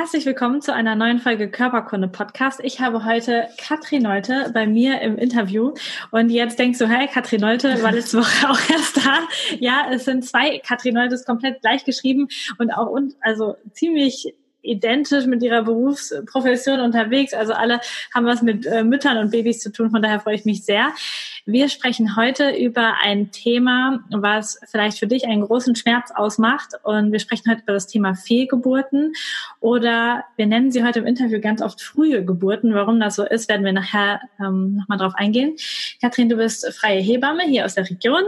Herzlich willkommen zu einer neuen Folge Körperkunde Podcast. Ich habe heute Katrin Neute bei mir im Interview. Und jetzt denkst du, hey, Katrin Neute war letzte Woche auch erst da. Ja, es sind zwei Katrin Neutes komplett gleich geschrieben und auch, also ziemlich identisch mit ihrer Berufsprofession unterwegs. Also alle haben was mit äh, Müttern und Babys zu tun. Von daher freue ich mich sehr. Wir sprechen heute über ein Thema, was vielleicht für dich einen großen Schmerz ausmacht. Und wir sprechen heute über das Thema Fehlgeburten oder wir nennen sie heute im Interview ganz oft frühe Geburten. Warum das so ist, werden wir nachher ähm, nochmal drauf eingehen. Kathrin, du bist freie Hebamme hier aus der Region,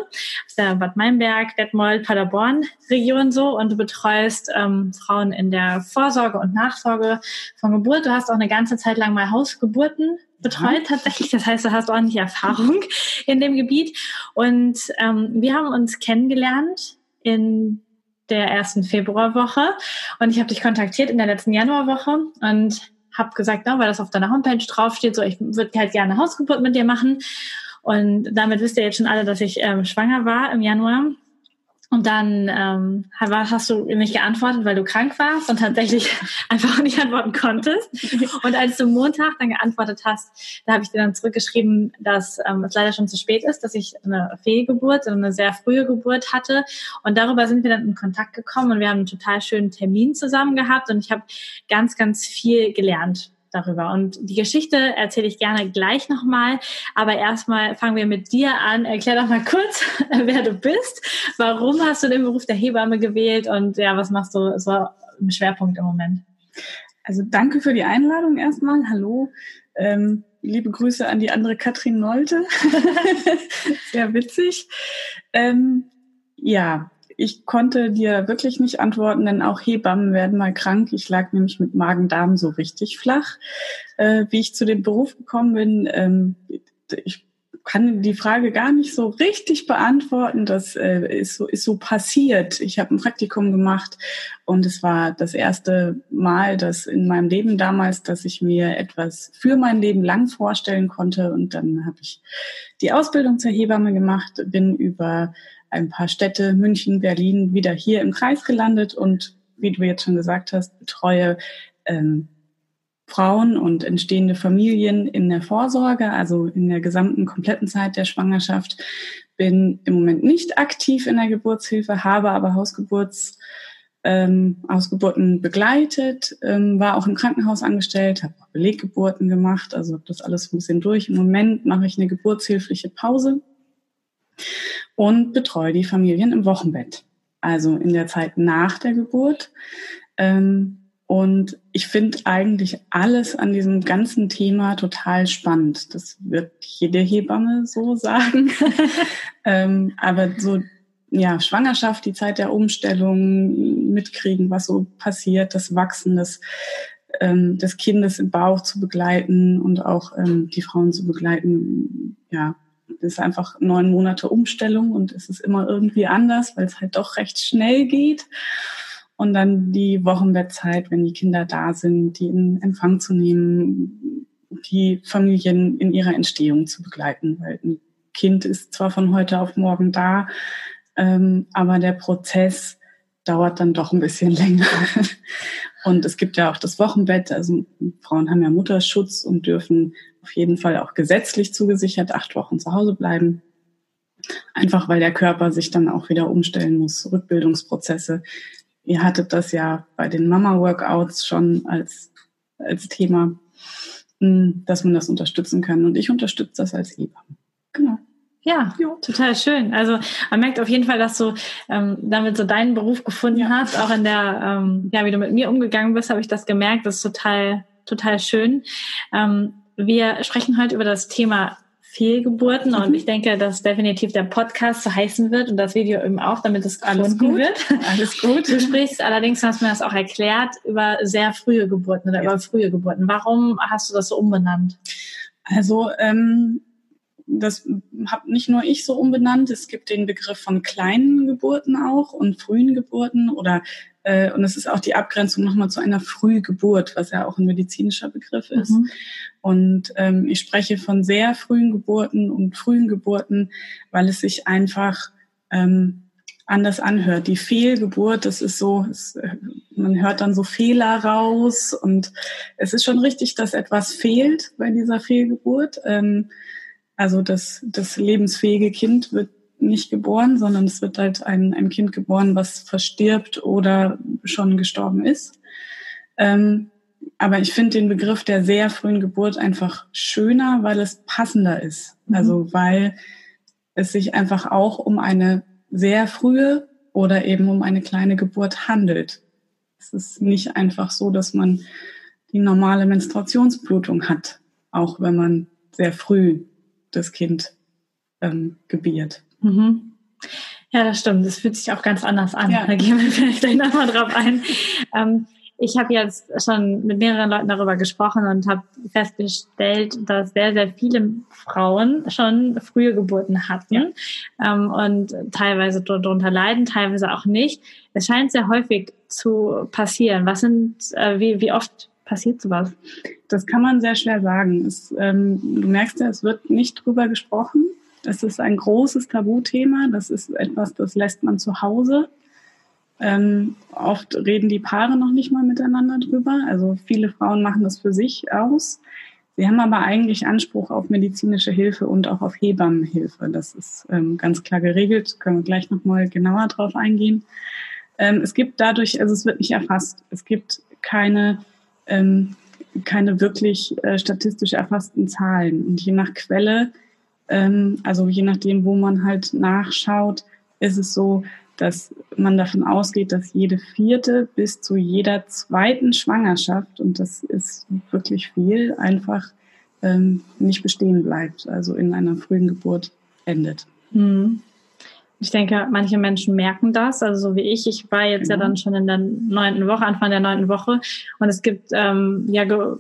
aus der Bad Meinberg, Detmold, Paderborn Region so und du betreust ähm, Frauen in der Vorsorge und Nachsorge von Geburt. Du hast auch eine ganze Zeit lang mal Hausgeburten betreut tatsächlich. Das heißt, du hast ordentlich Erfahrung in dem Gebiet. Und ähm, wir haben uns kennengelernt in der ersten Februarwoche und ich habe dich kontaktiert in der letzten Januarwoche und habe gesagt, na, weil das auf deiner Homepage draufsteht, so ich würde halt gerne Hausgeburt mit dir machen. Und damit wisst ihr jetzt schon alle, dass ich ähm, schwanger war im Januar und dann ähm, hast du nicht geantwortet, weil du krank warst und tatsächlich einfach nicht antworten konntest. Und als du Montag dann geantwortet hast, da habe ich dir dann zurückgeschrieben, dass ähm, es leider schon zu spät ist, dass ich eine Fehlgeburt, eine sehr frühe Geburt hatte. Und darüber sind wir dann in Kontakt gekommen und wir haben einen total schönen Termin zusammen gehabt und ich habe ganz, ganz viel gelernt darüber. Und die Geschichte erzähle ich gerne gleich nochmal. Aber erstmal fangen wir mit dir an. Erklär doch mal kurz, wer du bist. Warum hast du den Beruf der Hebamme gewählt und ja, was machst du so im Schwerpunkt im Moment? Also danke für die Einladung erstmal. Hallo. Ähm, liebe Grüße an die andere Katrin Nolte. Sehr witzig. Ähm, ja, ich konnte dir wirklich nicht antworten, denn auch Hebammen werden mal krank. Ich lag nämlich mit Magen-Darm so richtig flach. Äh, wie ich zu dem Beruf gekommen bin, ähm, ich kann die Frage gar nicht so richtig beantworten. Das äh, ist, so, ist so passiert. Ich habe ein Praktikum gemacht und es war das erste Mal, dass in meinem Leben damals, dass ich mir etwas für mein Leben lang vorstellen konnte. Und dann habe ich die Ausbildung zur Hebamme gemacht, bin über ein paar Städte, München, Berlin, wieder hier im Kreis gelandet und wie du jetzt schon gesagt hast, betreue ähm, Frauen und entstehende Familien in der Vorsorge, also in der gesamten kompletten Zeit der Schwangerschaft. Bin im Moment nicht aktiv in der Geburtshilfe, habe aber Hausgeburts ähm, Ausgeburten begleitet, ähm, war auch im Krankenhaus angestellt, habe Beleggeburten gemacht, also das alles ein bisschen durch. Im Moment mache ich eine geburtshilfliche Pause und betreue die Familien im Wochenbett, also in der Zeit nach der Geburt. Ähm, und ich finde eigentlich alles an diesem ganzen Thema total spannend. Das wird jede Hebamme so sagen. ähm, aber so, ja, Schwangerschaft, die Zeit der Umstellung, mitkriegen, was so passiert, das Wachsen des, ähm, des Kindes im Bauch zu begleiten und auch ähm, die Frauen zu begleiten, ja, ist einfach neun Monate Umstellung und es ist immer irgendwie anders, weil es halt doch recht schnell geht. Und dann die Wochenbettzeit, wenn die Kinder da sind, die in Empfang zu nehmen, die Familien in ihrer Entstehung zu begleiten, weil ein Kind ist zwar von heute auf morgen da, ähm, aber der Prozess dauert dann doch ein bisschen länger. Und es gibt ja auch das Wochenbett, also Frauen haben ja Mutterschutz und dürfen auf jeden Fall auch gesetzlich zugesichert acht Wochen zu Hause bleiben. Einfach weil der Körper sich dann auch wieder umstellen muss, Rückbildungsprozesse. Ihr hattet das ja bei den Mama-Workouts schon als, als Thema, hm, dass man das unterstützen kann. Und ich unterstütze das als Hebamme. Genau. Ja, jo. total schön. Also man merkt auf jeden Fall, dass du ähm, damit so deinen Beruf gefunden ja. hast. Auch in der, ähm, ja, wie du mit mir umgegangen bist, habe ich das gemerkt. Das ist total, total schön. Ähm, wir sprechen heute über das Thema Fehlgeburten mhm. und ich denke, dass definitiv der Podcast so heißen wird und das Video eben auch, damit es alles gut wird. Alles gut. Du sprichst allerdings, hast du mir das auch erklärt, über sehr frühe Geburten oder ja. über frühe Geburten. Warum hast du das so umbenannt? Also ähm, das habe nicht nur ich so umbenannt. Es gibt den Begriff von kleinen Geburten auch und frühen Geburten oder äh, und es ist auch die Abgrenzung nochmal zu einer Frühgeburt, was ja auch ein medizinischer Begriff ist. Mhm. Und ähm, ich spreche von sehr frühen Geburten und frühen Geburten, weil es sich einfach ähm, anders anhört. Die Fehlgeburt, das ist so, es, äh, man hört dann so Fehler raus und es ist schon richtig, dass etwas fehlt bei dieser Fehlgeburt. Ähm, also das, das lebensfähige Kind wird nicht geboren, sondern es wird halt ein, ein Kind geboren, was verstirbt oder schon gestorben ist. Ähm, aber ich finde den Begriff der sehr frühen Geburt einfach schöner, weil es passender ist. Mhm. Also weil es sich einfach auch um eine sehr frühe oder eben um eine kleine Geburt handelt. Es ist nicht einfach so, dass man die normale Menstruationsblutung hat, auch wenn man sehr früh das Kind ähm, gebiert. Mhm. Ja, das stimmt. Das fühlt sich auch ganz anders an. Ja. Da gehen wir vielleicht gleich nochmal drauf ein. Ähm, ich habe jetzt schon mit mehreren Leuten darüber gesprochen und habe festgestellt, dass sehr, sehr viele Frauen schon frühe Geburten hatten ja. ähm, und teilweise darunter leiden, teilweise auch nicht. Es scheint sehr häufig zu passieren. Was sind, äh, wie, wie oft passiert sowas? Das kann man sehr schwer sagen. Es, ähm, du merkst ja, es wird nicht drüber gesprochen. Das ist ein großes Tabuthema. Das ist etwas, das lässt man zu Hause. Ähm, oft reden die Paare noch nicht mal miteinander drüber. Also viele Frauen machen das für sich aus. Sie haben aber eigentlich Anspruch auf medizinische Hilfe und auch auf Hebammenhilfe. Das ist ähm, ganz klar geregelt. Können wir gleich nochmal genauer drauf eingehen. Ähm, es gibt dadurch, also es wird nicht erfasst. Es gibt keine, ähm, keine wirklich äh, statistisch erfassten Zahlen. Und je nach Quelle, ähm, also je nachdem, wo man halt nachschaut, ist es so, dass man davon ausgeht, dass jede vierte bis zu jeder zweiten Schwangerschaft, und das ist wirklich viel, einfach ähm, nicht bestehen bleibt, also in einer frühen Geburt endet. Hm. Ich denke, manche Menschen merken das, also so wie ich. Ich war jetzt genau. ja dann schon in der neunten Woche, Anfang der neunten Woche, und es gibt ähm, ja Ge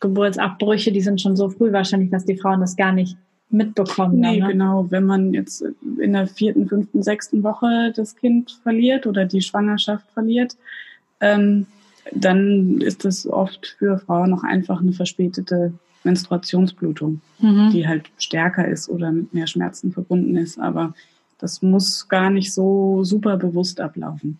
Geburtsabbrüche, die sind schon so früh wahrscheinlich, dass die Frauen das gar nicht mitbekommen. Nee, ne? genau. Wenn man jetzt in der vierten, fünften, sechsten Woche das Kind verliert oder die Schwangerschaft verliert, ähm, dann ist das oft für Frauen noch einfach eine verspätete Menstruationsblutung, mhm. die halt stärker ist oder mit mehr Schmerzen verbunden ist. Aber das muss gar nicht so super bewusst ablaufen.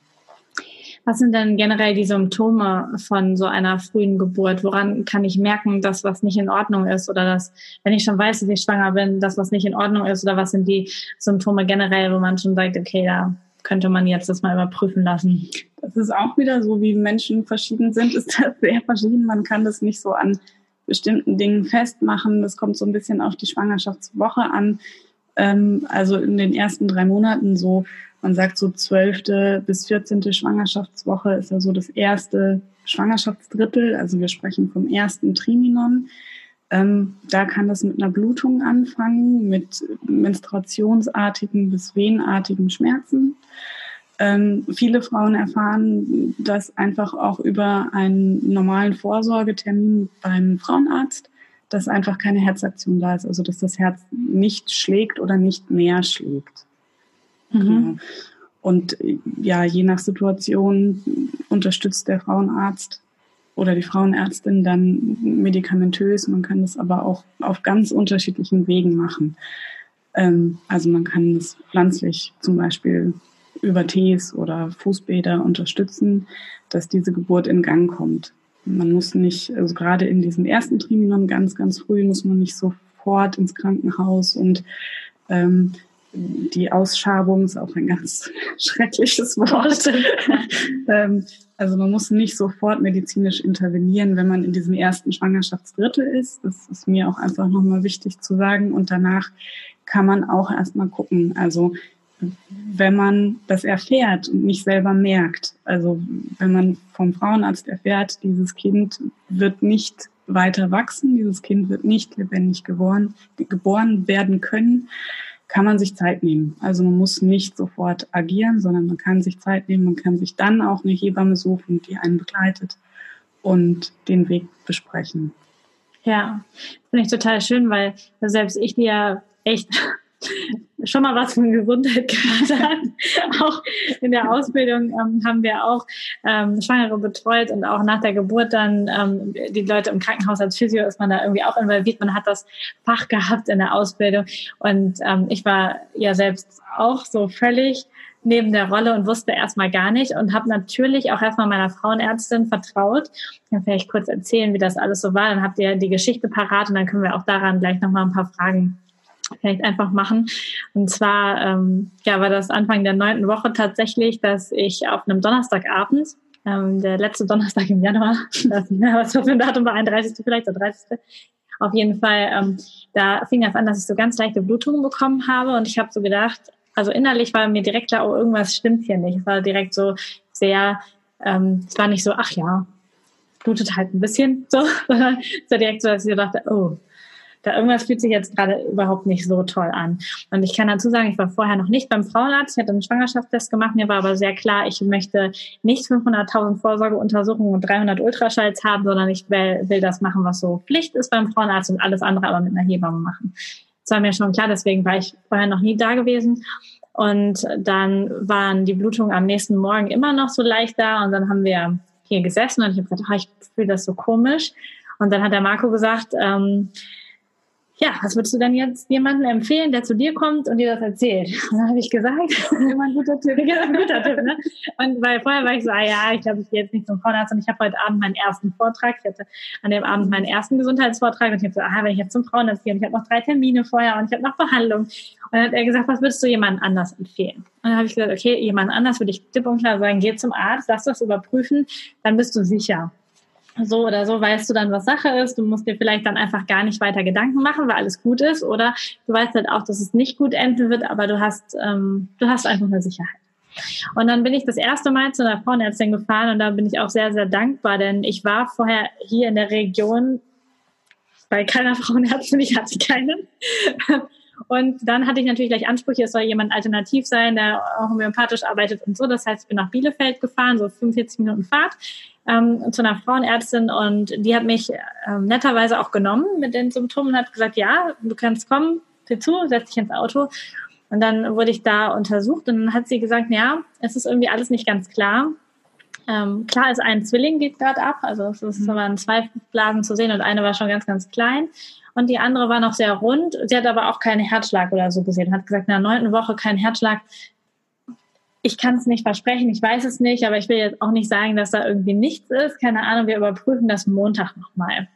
Was sind denn generell die Symptome von so einer frühen Geburt? Woran kann ich merken, dass was nicht in Ordnung ist oder dass, wenn ich schon weiß, dass ich schwanger bin, dass was nicht in Ordnung ist oder was sind die Symptome generell, wo man schon sagt, okay, da könnte man jetzt das mal überprüfen lassen? Das ist auch wieder so, wie Menschen verschieden sind, ist das sehr verschieden. Man kann das nicht so an bestimmten Dingen festmachen. Das kommt so ein bisschen auf die Schwangerschaftswoche an. Ähm, also in den ersten drei Monaten so man sagt so zwölfte bis vierzehnte Schwangerschaftswoche ist ja so das erste Schwangerschaftsdrittel. Also wir sprechen vom ersten Triminon. Ähm, da kann das mit einer Blutung anfangen, mit menstruationsartigen bis venartigen Schmerzen. Ähm, viele Frauen erfahren das einfach auch über einen normalen Vorsorgetermin beim Frauenarzt, dass einfach keine Herzaktion da ist, also dass das Herz nicht schlägt oder nicht mehr schlägt. Mhm. Genau. Und ja, je nach Situation unterstützt der Frauenarzt oder die Frauenärztin dann medikamentös. Man kann das aber auch auf ganz unterschiedlichen Wegen machen. Ähm, also man kann es pflanzlich zum Beispiel über Tees oder Fußbäder unterstützen, dass diese Geburt in Gang kommt. Man muss nicht, also gerade in diesem ersten Triminon ganz, ganz früh muss man nicht sofort ins Krankenhaus und ähm, die Ausschabung ist auch ein ganz schreckliches Wort. ähm, also man muss nicht sofort medizinisch intervenieren, wenn man in diesem ersten Schwangerschaftsdrittel ist. Das ist mir auch einfach nochmal wichtig zu sagen. Und danach kann man auch erstmal gucken. Also wenn man das erfährt und nicht selber merkt, also wenn man vom Frauenarzt erfährt, dieses Kind wird nicht weiter wachsen, dieses Kind wird nicht lebendig geboren, geboren werden können, kann man sich Zeit nehmen. Also man muss nicht sofort agieren, sondern man kann sich Zeit nehmen, man kann sich dann auch eine Hebamme suchen, die einen begleitet und den Weg besprechen. Ja, finde ich total schön, weil selbst ich, die ja echt schon mal was von Gesundheit gehört hat. auch in der Ausbildung ähm, haben wir auch ähm, Schwangere betreut und auch nach der Geburt dann ähm, die Leute im Krankenhaus als Physio ist man da irgendwie auch involviert. Man hat das Fach gehabt in der Ausbildung und ähm, ich war ja selbst auch so völlig neben der Rolle und wusste erstmal gar nicht und habe natürlich auch erstmal meiner Frauenärztin vertraut. Ich kann vielleicht kurz erzählen, wie das alles so war. Dann habt ihr die Geschichte parat und dann können wir auch daran gleich nochmal ein paar Fragen vielleicht einfach machen. Und zwar ähm, ja, war das Anfang der neunten Woche tatsächlich, dass ich auf einem Donnerstagabend, ähm, der letzte Donnerstag im Januar, mehr, was für ein Datum war, 31. vielleicht oder 30. Auf jeden Fall, ähm, da fing das an, dass ich so ganz leichte Blutungen bekommen habe und ich habe so gedacht, also innerlich war mir direkt klar, oh, irgendwas stimmt hier nicht. Es war direkt so sehr, ähm, es war nicht so, ach ja, blutet halt ein bisschen so, sondern es war direkt so, dass ich dachte, oh, da irgendwas fühlt sich jetzt gerade überhaupt nicht so toll an. Und ich kann dazu sagen, ich war vorher noch nicht beim Frauenarzt, ich hatte einen Schwangerschaftstest gemacht, mir war aber sehr klar, ich möchte nicht 500.000 Vorsorgeuntersuchungen und 300 Ultraschalls haben, sondern ich will, will das machen, was so Pflicht ist beim Frauenarzt und alles andere aber mit einer Hebamme machen. Das war mir schon klar, deswegen war ich vorher noch nie da gewesen. Und dann waren die Blutungen am nächsten Morgen immer noch so leicht da und dann haben wir hier gesessen und ich habe gesagt, oh, ich fühle das so komisch. Und dann hat der Marco gesagt, ähm, ja, was würdest du denn jetzt jemandem empfehlen, der zu dir kommt und dir das erzählt? Und dann habe ich gesagt, immer ein guter Tipp. ein guter Tipp ne? Und weil vorher war ich so, ah ja, ich glaube, ich gehe jetzt nicht zum Frauenarzt und ich habe heute Abend meinen ersten Vortrag. Ich hatte an dem Abend meinen ersten Gesundheitsvortrag und ich habe so, ah, wenn ich jetzt zum Frauenarzt gehe und ich habe noch drei Termine vorher und ich habe noch Behandlung. Und dann hat er gesagt, was würdest du jemandem anders empfehlen? Und dann habe ich gesagt, okay, jemand anders würde ich tipp und klar sagen, geh zum Arzt, lass das überprüfen, dann bist du sicher so oder so weißt du dann, was Sache ist. Du musst dir vielleicht dann einfach gar nicht weiter Gedanken machen, weil alles gut ist. Oder du weißt halt auch, dass es nicht gut enden wird, aber du hast, ähm, du hast einfach eine Sicherheit. Und dann bin ich das erste Mal zu einer Frauenärztin gefahren und da bin ich auch sehr, sehr dankbar, denn ich war vorher hier in der Region bei keiner Frauenärztin, ich hatte keinen. Und dann hatte ich natürlich gleich Ansprüche, es soll jemand alternativ sein, der auch homöopathisch arbeitet und so. Das heißt, ich bin nach Bielefeld gefahren, so 45 Minuten Fahrt ähm, zu einer Frauenärztin und die hat mich ähm, netterweise auch genommen mit den Symptomen und hat gesagt, ja, du kannst kommen, sieh zu, setz dich ins Auto. Und dann wurde ich da untersucht und dann hat sie gesagt, ja, es ist irgendwie alles nicht ganz klar. Ähm, klar ist ein Zwilling geht gerade ab, also es ist, mhm. waren zwei Blasen zu sehen und eine war schon ganz, ganz klein und die andere war noch sehr rund. Sie hat aber auch keinen Herzschlag oder so gesehen. Hat gesagt, in der neunten Woche kein Herzschlag ich kann es nicht versprechen, ich weiß es nicht, aber ich will jetzt auch nicht sagen, dass da irgendwie nichts ist. Keine Ahnung, wir überprüfen das Montag nochmal.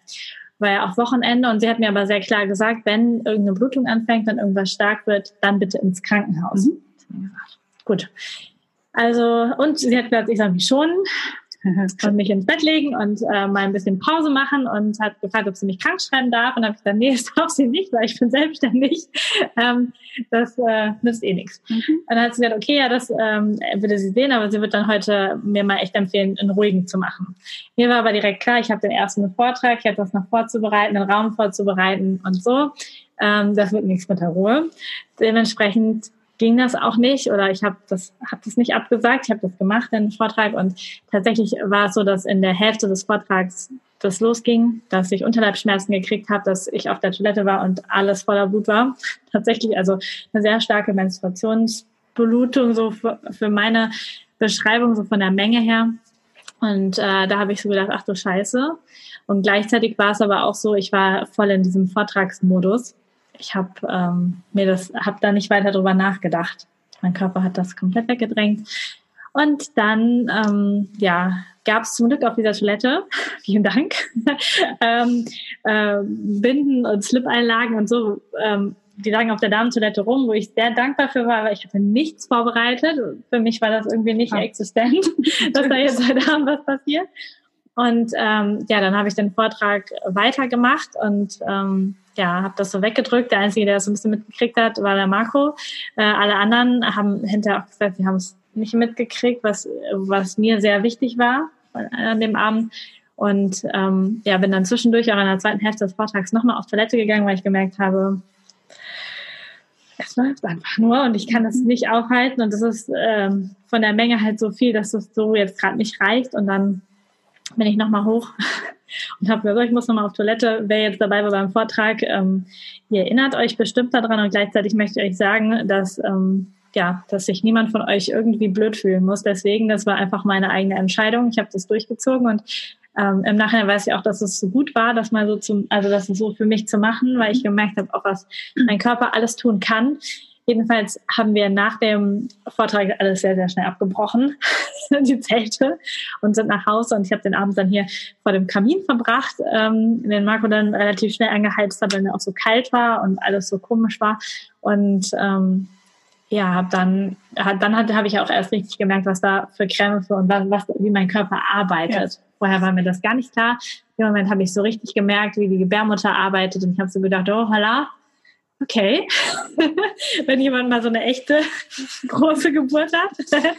Weil auch Wochenende und sie hat mir aber sehr klar gesagt, wenn irgendeine Blutung anfängt, wenn irgendwas stark wird, dann bitte ins Krankenhaus. Mhm. Gut. Also, und sie hat gesagt, ich soll mich schonen und mich ins Bett legen und äh, mal ein bisschen Pause machen und hat gefragt, ob sie mich krank schreiben darf. Und habe ich gesagt, nee, das darf sie nicht, weil ich bin selbstständig. Ähm, das äh, nützt eh nichts. Mhm. Und dann hat sie gesagt, okay, ja, das ähm, würde sie sehen, aber sie wird dann heute mir mal echt empfehlen, einen ruhigen zu machen. Mir war aber direkt klar, ich habe den ersten Vortrag, ich habe das noch vorzubereiten, den Raum vorzubereiten und so. Ähm, das wird nichts mit der Ruhe. Dementsprechend ging das auch nicht oder ich habe das, hab das nicht abgesagt, ich habe das gemacht, den Vortrag und tatsächlich war es so, dass in der Hälfte des Vortrags das losging, dass ich Unterleibschmerzen gekriegt habe, dass ich auf der Toilette war und alles voller Blut war. Tatsächlich also eine sehr starke Menstruationsblutung so für, für meine Beschreibung so von der Menge her. Und äh, da habe ich so gedacht, ach du Scheiße. Und gleichzeitig war es aber auch so, ich war voll in diesem Vortragsmodus ich habe ähm, mir das, habe da nicht weiter drüber nachgedacht. Mein Körper hat das komplett weggedrängt. Und dann, ähm, ja, gab es zum Glück auf dieser Toilette, vielen Dank, ähm, äh, Binden und Slip-Einlagen und so. Ähm, die lagen auf der Damentoilette rum, wo ich sehr dankbar für war, weil ich hatte nichts vorbereitet. Für mich war das irgendwie nicht ja. existent, dass da jetzt heute Abend was passiert. Und ähm, ja, dann habe ich den Vortrag weitergemacht und ähm, ja, habe das so weggedrückt. Der Einzige, der das so ein bisschen mitgekriegt hat, war der Marco. Äh, alle anderen haben hinterher auch gesagt, sie haben es nicht mitgekriegt, was, was mir sehr wichtig war an dem Abend. Und ähm, ja, bin dann zwischendurch auch in der zweiten Hälfte des Vortrags nochmal auf Toilette gegangen, weil ich gemerkt habe, es läuft einfach nur und ich kann es nicht aufhalten und es ist ähm, von der Menge halt so viel, dass es so jetzt gerade nicht reicht und dann bin ich nochmal hoch und habe gesagt, ich muss nochmal auf Toilette. Wer jetzt dabei war beim Vortrag, ähm, ihr erinnert euch bestimmt daran und gleichzeitig möchte ich euch sagen, dass ähm, ja, dass sich niemand von euch irgendwie blöd fühlen muss. Deswegen, das war einfach meine eigene Entscheidung. Ich habe das durchgezogen und ähm, im Nachhinein weiß ich auch, dass es so gut war, das mal so zum, also das so für mich zu machen, weil ich gemerkt habe, auch was mein Körper alles tun kann. Jedenfalls haben wir nach dem Vortrag alles sehr, sehr schnell abgebrochen, die Zelte, und sind nach Hause. Und ich habe den Abend dann hier vor dem Kamin verbracht, ähm, den Marco dann relativ schnell angeheizt hat, weil mir auch so kalt war und alles so komisch war. Und ähm, ja, hab dann, hat, dann habe ich auch erst richtig gemerkt, was da für Krämpfe und was, was wie mein Körper arbeitet. Ja. Vorher war mir das gar nicht klar. Im Moment habe ich so richtig gemerkt, wie die Gebärmutter arbeitet und ich habe so gedacht, oh, holla, okay, wenn jemand mal so eine echte große Geburt hat.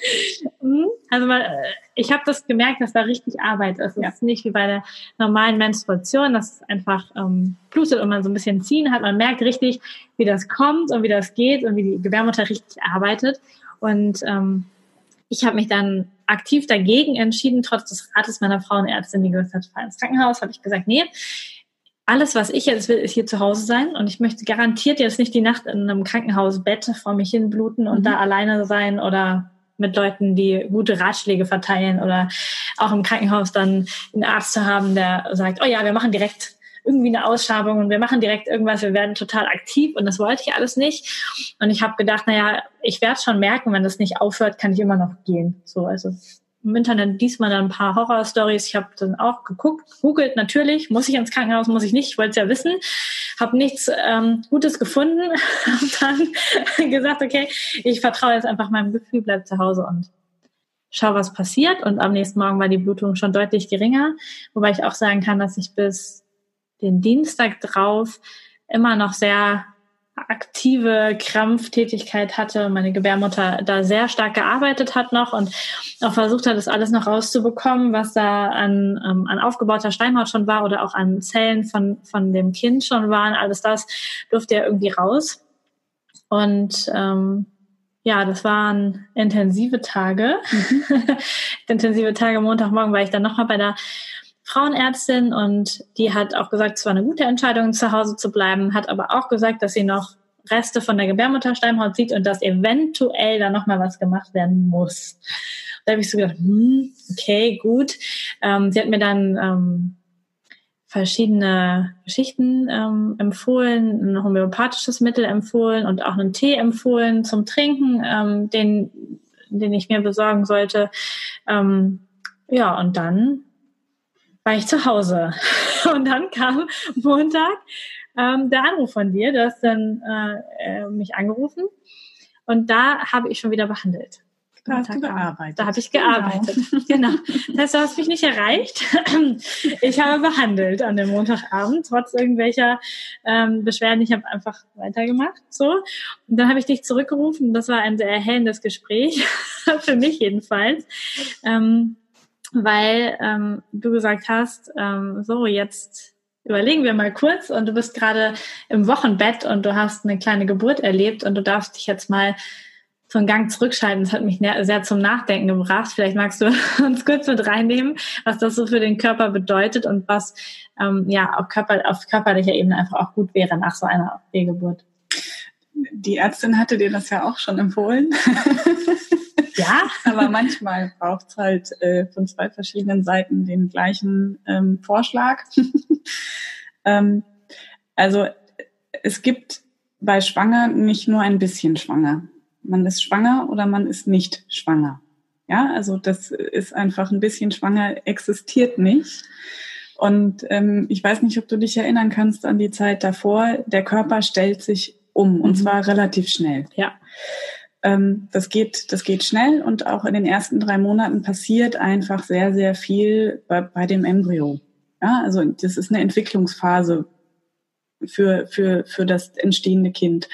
Hm? also mal, äh, ich habe das gemerkt, dass da richtig Arbeit ist. Es ja. ist nicht wie bei der normalen Menstruation, dass es einfach ähm, blutet und man so ein bisschen ziehen hat. Man merkt richtig, wie das kommt und wie das geht und wie die Gebärmutter richtig arbeitet. Und ähm, ich habe mich dann aktiv dagegen entschieden, trotz des Rates meiner Frauenärztin, die gesagt hat, fahr ins Krankenhaus, habe ich gesagt, nee, alles, was ich jetzt will, ist hier zu Hause sein und ich möchte garantiert jetzt nicht die Nacht in einem Krankenhausbett vor mich hin bluten und mhm. da alleine sein oder mit Leuten, die gute Ratschläge verteilen oder auch im Krankenhaus dann einen Arzt zu haben, der sagt, oh ja, wir machen direkt irgendwie eine Ausschabung und wir machen direkt irgendwas, wir werden total aktiv und das wollte ich alles nicht. Und ich habe gedacht, naja, ich werde schon merken, wenn das nicht aufhört, kann ich immer noch gehen. So, also im Internet diesmal dann ein paar Horror-Stories. Ich habe dann auch geguckt, googelt natürlich, muss ich ins Krankenhaus, muss ich nicht, ich wollte es ja wissen, habe nichts ähm, Gutes gefunden, habe dann gesagt, okay, ich vertraue jetzt einfach meinem Gefühl, bleib zu Hause und schau, was passiert. Und am nächsten Morgen war die Blutung schon deutlich geringer, wobei ich auch sagen kann, dass ich bis den Dienstag drauf immer noch sehr aktive Krampftätigkeit hatte, meine Gebärmutter da sehr stark gearbeitet hat noch und auch versucht hat, das alles noch rauszubekommen, was da an, ähm, an aufgebauter Steinhaut schon war oder auch an Zellen von, von dem Kind schon waren. Alles das durfte ja irgendwie raus. Und ähm, ja, das waren intensive Tage. Mhm. intensive Tage. Montagmorgen war ich dann nochmal bei der Frauenärztin und die hat auch gesagt, es war eine gute Entscheidung, zu Hause zu bleiben, hat aber auch gesagt, dass sie noch Reste von der Gebärmutterschleimhaut sieht und dass eventuell da nochmal was gemacht werden muss. Da habe ich so gedacht, hm, okay, gut. Ähm, sie hat mir dann ähm, verschiedene Geschichten ähm, empfohlen, ein homöopathisches Mittel empfohlen und auch einen Tee empfohlen zum Trinken, ähm, den, den ich mir besorgen sollte. Ähm, ja, und dann war ich zu Hause. Und dann kam Montag ähm, der Anruf von dir. Du hast dann äh, äh, mich angerufen und da habe ich schon wieder behandelt. Da hast du gearbeitet. Da habe ich gearbeitet. Genau. genau. Das heißt, du hast mich nicht erreicht. Ich habe behandelt an dem Montagabend, trotz irgendwelcher ähm, Beschwerden. Ich habe einfach weitergemacht. So. Und dann habe ich dich zurückgerufen. Das war ein sehr erhellendes Gespräch, für mich jedenfalls. Ähm, weil ähm, du gesagt hast, ähm, so jetzt überlegen wir mal kurz und du bist gerade im Wochenbett und du hast eine kleine Geburt erlebt und du darfst dich jetzt mal so einen Gang zurückschalten. Das hat mich sehr zum Nachdenken gebracht. Vielleicht magst du uns kurz mit reinnehmen, was das so für den Körper bedeutet und was ähm, ja auf, Körper, auf körperlicher Ebene einfach auch gut wäre nach so einer Fehlgeburt. Die Ärztin hatte dir das ja auch schon empfohlen. Ja. Aber manchmal braucht es halt äh, von zwei verschiedenen Seiten den gleichen ähm, Vorschlag. ähm, also es gibt bei Schwanger nicht nur ein bisschen schwanger. Man ist schwanger oder man ist nicht schwanger. Ja, also das ist einfach ein bisschen schwanger, existiert nicht. Und ähm, ich weiß nicht, ob du dich erinnern kannst an die Zeit davor. Der Körper stellt sich um und mhm. zwar relativ schnell. Ja. Ähm, das geht, das geht schnell und auch in den ersten drei Monaten passiert einfach sehr, sehr viel bei, bei dem Embryo. Ja, also das ist eine Entwicklungsphase für, für, für das entstehende Kind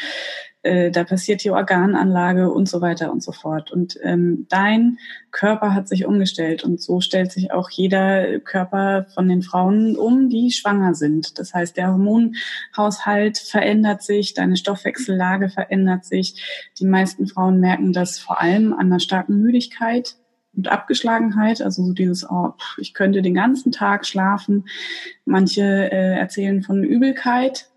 äh, da passiert die Organanlage und so weiter und so fort. Und ähm, dein Körper hat sich umgestellt und so stellt sich auch jeder Körper von den Frauen um, die schwanger sind. Das heißt, der Hormonhaushalt verändert sich, deine Stoffwechsellage verändert sich. Die meisten Frauen merken das vor allem an einer starken Müdigkeit und Abgeschlagenheit, also so dieses, oh, ich könnte den ganzen Tag schlafen. Manche äh, erzählen von Übelkeit,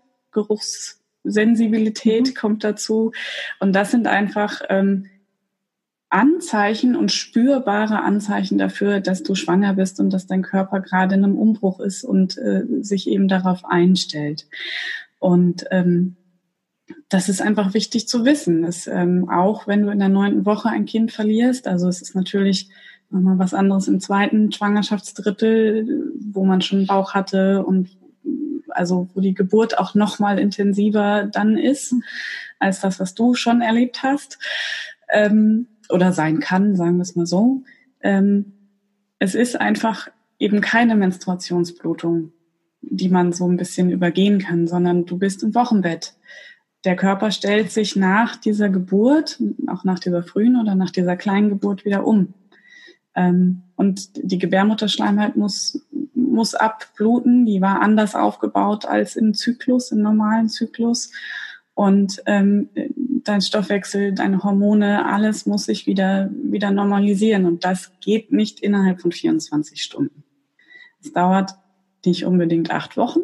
Geruchssensibilität mhm. kommt dazu. Und das sind einfach ähm, Anzeichen und spürbare Anzeichen dafür, dass du schwanger bist und dass dein Körper gerade in einem Umbruch ist und äh, sich eben darauf einstellt. Und ähm, das ist einfach wichtig zu wissen. Dass, ähm, auch wenn du in der neunten Woche ein Kind verlierst, also es ist natürlich nochmal was anderes im zweiten Schwangerschaftsdrittel, wo man schon Bauch hatte und also wo die Geburt auch nochmal intensiver dann ist, als das, was du schon erlebt hast. Ähm, oder sein kann, sagen wir es mal so. Ähm, es ist einfach eben keine Menstruationsblutung, die man so ein bisschen übergehen kann, sondern du bist im Wochenbett. Der Körper stellt sich nach dieser Geburt, auch nach dieser frühen oder nach dieser kleinen Geburt wieder um. Ähm, und die Gebärmutterschleimhaut muss, muss abbluten. Die war anders aufgebaut als im Zyklus, im normalen Zyklus. Und ähm, dein Stoffwechsel, deine Hormone, alles muss sich wieder, wieder normalisieren. Und das geht nicht innerhalb von 24 Stunden. Es dauert nicht unbedingt acht Wochen.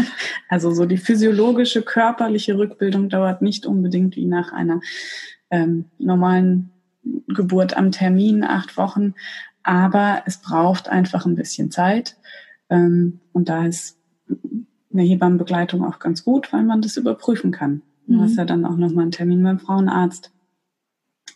also so die physiologische, körperliche Rückbildung dauert nicht unbedingt wie nach einer ähm, normalen Geburt am Termin acht Wochen. Aber es braucht einfach ein bisschen Zeit. Ähm, und da ist eine Hebammenbegleitung auch ganz gut, weil man das überprüfen kann. Du mhm. hast ja dann auch nochmal einen Termin beim Frauenarzt,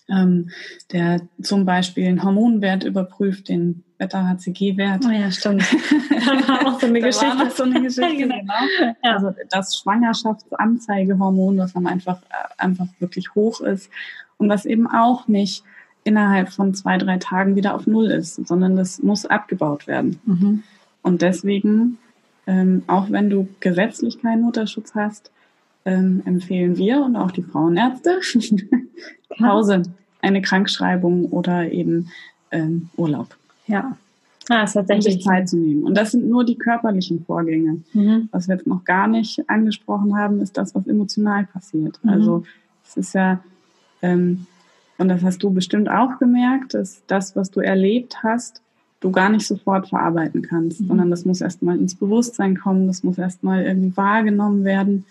ähm, der zum Beispiel den Hormonwert überprüft, den Beta-HCG-Wert. Oh ja, stimmt. da war auch so eine Geschichte. War so eine Geschichte genau. genau. Ja. Also das Schwangerschaftsanzeigehormon, was dann einfach, äh, einfach wirklich hoch ist und was eben auch nicht innerhalb von zwei, drei Tagen wieder auf Null ist, sondern das muss abgebaut werden. Mhm. Und deswegen, ähm, auch wenn du gesetzlich keinen Mutterschutz hast, ähm, empfehlen wir und auch die Frauenärzte Pause, eine Krankschreibung oder eben ähm, Urlaub. Ja. Ja, ist tatsächlich. Um sich Zeit zu nehmen. Und das sind nur die körperlichen Vorgänge. Mhm. Was wir jetzt noch gar nicht angesprochen haben, ist das, was emotional passiert. Mhm. Also es ist ja, ähm, und das hast du bestimmt auch gemerkt, dass das, was du erlebt hast, du gar nicht sofort verarbeiten kannst, mhm. sondern das muss erstmal ins Bewusstsein kommen, das muss erstmal irgendwie wahrgenommen werden.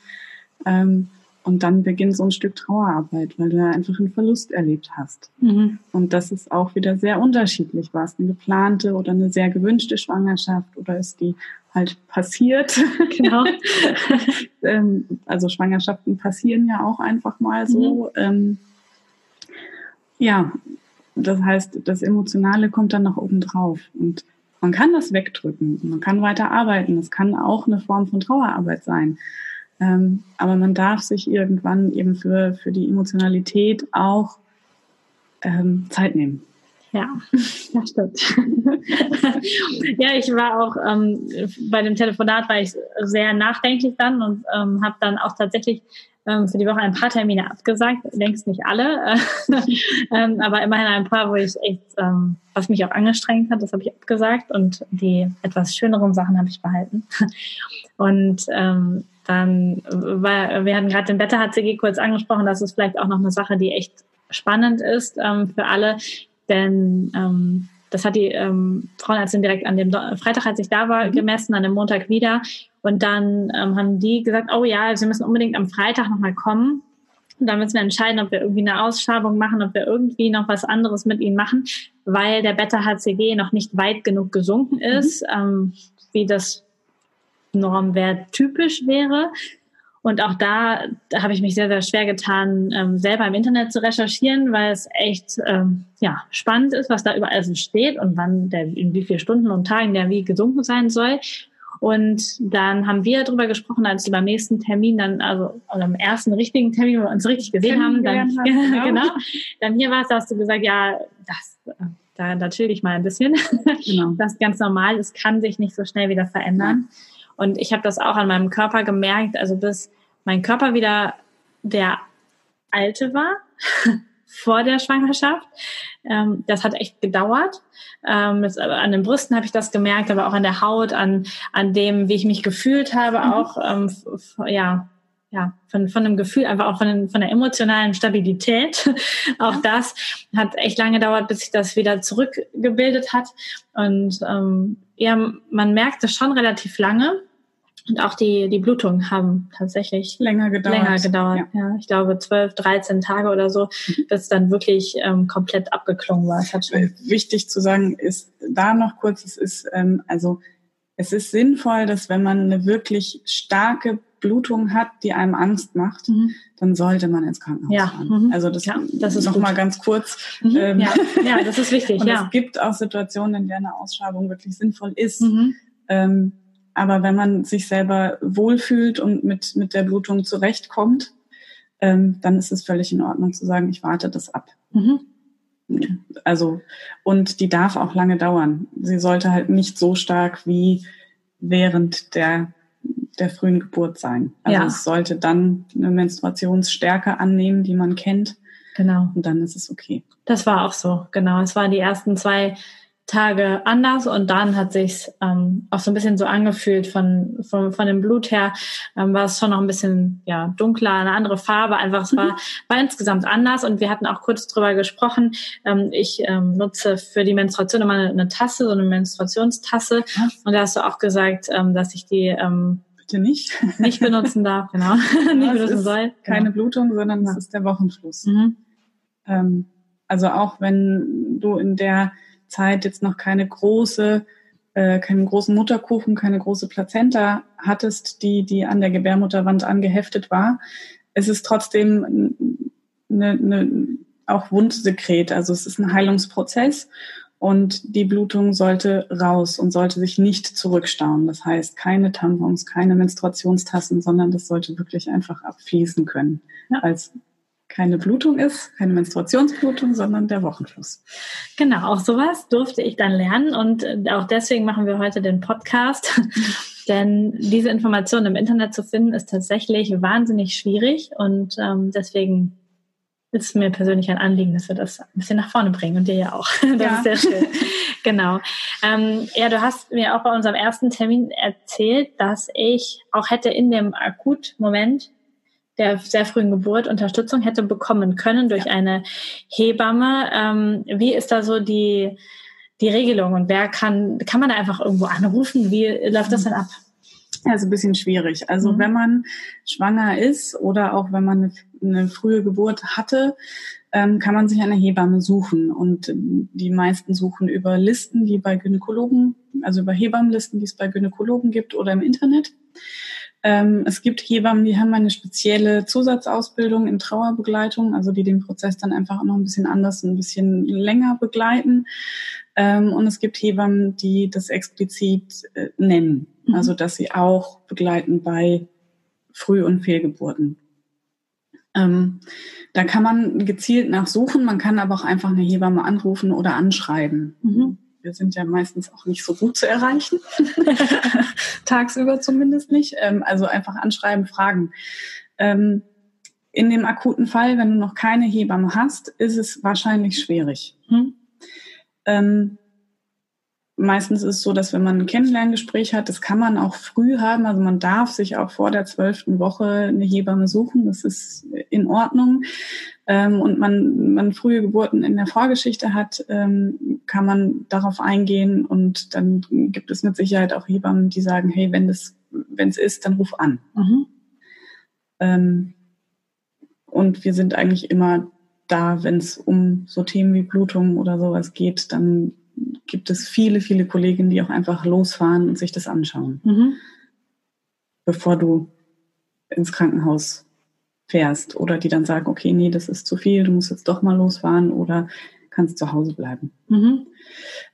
Ähm, und dann beginnt so ein Stück Trauerarbeit, weil du ja einfach einen Verlust erlebt hast. Mhm. Und das ist auch wieder sehr unterschiedlich. War es eine geplante oder eine sehr gewünschte Schwangerschaft oder ist die halt passiert? Genau. ähm, also Schwangerschaften passieren ja auch einfach mal so. Mhm. Ähm, ja, das heißt, das Emotionale kommt dann nach oben drauf. Und man kann das wegdrücken. Man kann weiter arbeiten. Das kann auch eine Form von Trauerarbeit sein. Ähm, aber man darf sich irgendwann eben für, für die Emotionalität auch ähm, Zeit nehmen. Ja, das stimmt. ja, ich war auch ähm, bei dem Telefonat war ich sehr nachdenklich dann und ähm, habe dann auch tatsächlich ähm, für die Woche ein paar Termine abgesagt. Längst nicht alle, ähm, aber immerhin ein paar, wo ich echt, ähm, was mich auch angestrengt hat, das habe ich abgesagt und die etwas schöneren Sachen habe ich behalten. Und ähm, dann war, wir hatten gerade den Beta-HCG kurz angesprochen, das ist vielleicht auch noch eine Sache, die echt spannend ist ähm, für alle, denn ähm, das hat die ähm, Frauenärztin direkt an dem Freitag, als ich da war, mhm. gemessen, an dem Montag wieder. Und dann ähm, haben die gesagt, oh ja, sie müssen unbedingt am Freitag nochmal kommen. Und dann müssen wir entscheiden, ob wir irgendwie eine Ausschabung machen, ob wir irgendwie noch was anderes mit ihnen machen, weil der Beta-HCG noch nicht weit genug gesunken mhm. ist, mhm. ähm, wie das Normwert typisch wäre. Und auch da, da habe ich mich sehr, sehr schwer getan, ähm, selber im Internet zu recherchieren, weil es echt ähm, ja, spannend ist, was da überall so steht und wann der, in wie vielen Stunden und Tagen der wie gesunken sein soll. Und dann haben wir darüber gesprochen, als wir beim nächsten Termin dann, also, am ersten richtigen Termin, wo wir uns richtig gesehen haben, dann, haben, genau. genau, dann hier war es, da hast du gesagt, ja, das, äh, da, da chill ich mal ein bisschen. Genau. Das ist ganz normal, es kann sich nicht so schnell wieder verändern. Ja. Und ich habe das auch an meinem Körper gemerkt, also bis mein Körper wieder der alte war vor der Schwangerschaft. Ähm, das hat echt gedauert. Ähm, das, an den Brüsten habe ich das gemerkt, aber auch an der Haut, an, an dem, wie ich mich gefühlt habe, mhm. auch ähm, ja ja, von, von dem Gefühl, einfach auch von, von der emotionalen Stabilität. auch ja. das hat echt lange gedauert, bis sich das wieder zurückgebildet hat. Und ähm, ja, man merkt es schon relativ lange. Und auch die, die Blutungen haben tatsächlich länger gedauert. Länger gedauert. Ja. ja ich glaube zwölf, dreizehn Tage oder so, mhm. bis dann wirklich ähm, komplett abgeklungen war. Wichtig zu sagen ist da noch kurz, es ist ähm, also es ist sinnvoll, dass wenn man eine wirklich starke Blutung hat, die einem Angst macht, mhm. dann sollte man ins Krankenhaus ja. fahren. Mhm. Also das, ja, das ist noch gut. mal ganz kurz. Mhm. Ähm, ja. ja, das ist wichtig. und ja. es gibt auch Situationen, in denen eine Ausschreibung wirklich sinnvoll ist. Mhm. Ähm, aber wenn man sich selber wohlfühlt und mit mit der Blutung zurechtkommt, ähm, dann ist es völlig in Ordnung zu sagen, ich warte das ab. Mhm. Also, und die darf auch lange dauern. Sie sollte halt nicht so stark wie während der, der frühen Geburt sein. Also ja. es sollte dann eine Menstruationsstärke annehmen, die man kennt. Genau. Und dann ist es okay. Das war auch so, genau. Es waren die ersten zwei Tage anders und dann hat sich ähm, auch so ein bisschen so angefühlt von, von, von dem Blut her, ähm, war es schon noch ein bisschen ja, dunkler, eine andere Farbe, einfach es war, mhm. war insgesamt anders und wir hatten auch kurz drüber gesprochen. Ähm, ich ähm, nutze für die Menstruation immer eine, eine Tasse, so eine Menstruationstasse ja. und da hast du auch gesagt, ähm, dass ich die ähm, bitte nicht nicht benutzen darf, genau, nicht benutzen soll. Keine genau. Blutung, sondern es ja. ist der Wochenfluss. Mhm. Ähm, also auch wenn du in der Zeit jetzt noch keine große, äh, keinen großen Mutterkuchen, keine große Plazenta hattest, die, die an der Gebärmutterwand angeheftet war. Es ist trotzdem eine, eine, auch Wundsekret, also es ist ein Heilungsprozess und die Blutung sollte raus und sollte sich nicht zurückstauen. Das heißt, keine Tampons, keine Menstruationstassen, sondern das sollte wirklich einfach abfließen können ja. als keine Blutung ist, keine Menstruationsblutung, sondern der Wochenfluss. Genau, auch sowas durfte ich dann lernen und äh, auch deswegen machen wir heute den Podcast. Denn diese Informationen im Internet zu finden, ist tatsächlich wahnsinnig schwierig und ähm, deswegen ist mir persönlich ein Anliegen, dass wir das ein bisschen nach vorne bringen und dir ja auch. Das ja. ist sehr schön. genau. Ähm, ja, du hast mir auch bei unserem ersten Termin erzählt, dass ich auch hätte in dem Akutmoment der sehr frühen Geburt Unterstützung hätte bekommen können durch ja. eine Hebamme. Ähm, wie ist da so die, die Regelung und wer kann, kann man da einfach irgendwo anrufen? Wie läuft das denn ab? Also ein bisschen schwierig. Also mhm. wenn man schwanger ist oder auch wenn man eine, eine frühe Geburt hatte, ähm, kann man sich eine Hebamme suchen. Und die meisten suchen über Listen, die bei Gynäkologen, also über Hebammenlisten, die es bei Gynäkologen gibt oder im Internet. Ähm, es gibt Hebammen, die haben eine spezielle Zusatzausbildung in Trauerbegleitung, also die den Prozess dann einfach auch noch ein bisschen anders, ein bisschen länger begleiten. Ähm, und es gibt Hebammen, die das explizit äh, nennen, mhm. also dass sie auch begleiten bei Früh- und Fehlgeburten. Ähm, da kann man gezielt nachsuchen, man kann aber auch einfach eine Hebamme anrufen oder anschreiben. Mhm. Wir sind ja meistens auch nicht so gut zu erreichen. Tagsüber zumindest nicht. Ähm, also einfach anschreiben, fragen. Ähm, in dem akuten Fall, wenn du noch keine Hebamme hast, ist es wahrscheinlich schwierig. Hm? Ähm, meistens ist es so, dass wenn man ein Kennenlerngespräch hat, das kann man auch früh haben. Also man darf sich auch vor der zwölften Woche eine Hebamme suchen. Das ist in Ordnung ähm, und man, man frühe Geburten in der Vorgeschichte hat, ähm, kann man darauf eingehen und dann gibt es mit Sicherheit auch Hebammen, die sagen, hey, wenn das, wenn es ist, dann ruf an. Mhm. Ähm, und wir sind eigentlich immer da, wenn es um so Themen wie Blutung oder sowas geht, dann gibt es viele, viele Kolleginnen, die auch einfach losfahren und sich das anschauen, mhm. bevor du ins Krankenhaus fährst oder die dann sagen, okay, nee, das ist zu viel, du musst jetzt doch mal losfahren oder kannst zu Hause bleiben. Mhm.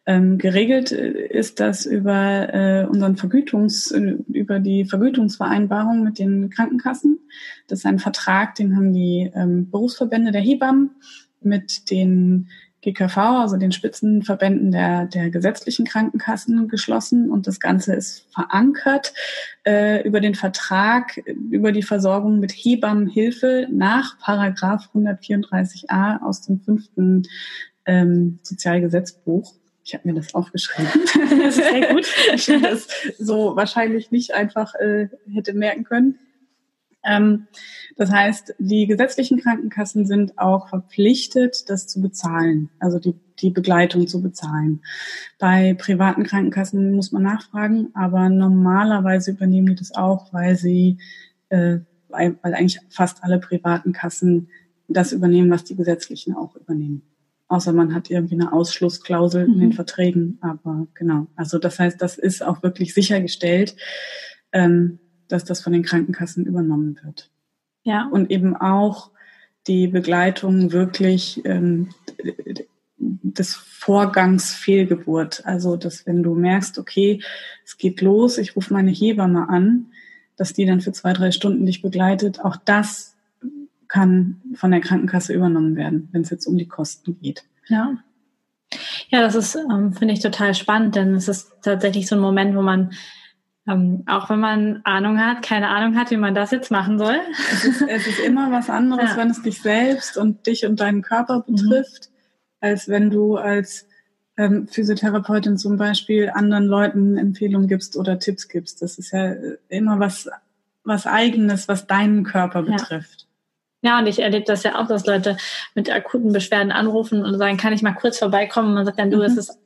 Ähm, geregelt ist das über äh, unseren Vergütungs, über die Vergütungsvereinbarung mit den Krankenkassen. Das ist ein Vertrag, den haben die ähm, Berufsverbände der Hebammen mit den GKV, also den Spitzenverbänden der, der gesetzlichen Krankenkassen geschlossen und das Ganze ist verankert äh, über den Vertrag über die Versorgung mit Hebammenhilfe nach Paragraph 134a aus dem fünften ähm, Sozialgesetzbuch. Ich habe mir das aufgeschrieben. Das ist sehr gut. ich hätte das so wahrscheinlich nicht einfach äh, hätte merken können. Ähm, das heißt, die gesetzlichen Krankenkassen sind auch verpflichtet, das zu bezahlen, also die, die Begleitung zu bezahlen. Bei privaten Krankenkassen muss man nachfragen, aber normalerweise übernehmen die das auch, weil sie, äh, weil, eigentlich fast alle privaten Kassen das übernehmen, was die gesetzlichen auch übernehmen. Außer man hat irgendwie eine Ausschlussklausel mhm. in den mhm. Verträgen. Aber genau, also das heißt, das ist auch wirklich sichergestellt, ähm, dass das von den Krankenkassen übernommen wird. Ja. Und eben auch die Begleitung wirklich ähm, des Vorgangs Fehlgeburt. Also, dass wenn du merkst, okay, es geht los, ich rufe meine Hebamme an, dass die dann für zwei, drei Stunden dich begleitet, auch das kann von der Krankenkasse übernommen werden, wenn es jetzt um die Kosten geht. Ja. Ja, das ist, ähm, finde ich, total spannend, denn es ist tatsächlich so ein Moment, wo man ähm, auch wenn man Ahnung hat, keine Ahnung hat, wie man das jetzt machen soll. Es ist, es ist immer was anderes, ja. wenn es dich selbst und dich und deinen Körper mhm. betrifft, mhm. als wenn du als ähm, Physiotherapeutin zum Beispiel anderen Leuten Empfehlungen gibst oder Tipps gibst. Das ist ja immer was, was Eigenes, was deinen Körper betrifft. Ja. Ja, und ich erlebe das ja auch, dass Leute mit akuten Beschwerden anrufen und sagen, kann ich mal kurz vorbeikommen? Und man sagt dann, du, mhm. es ist,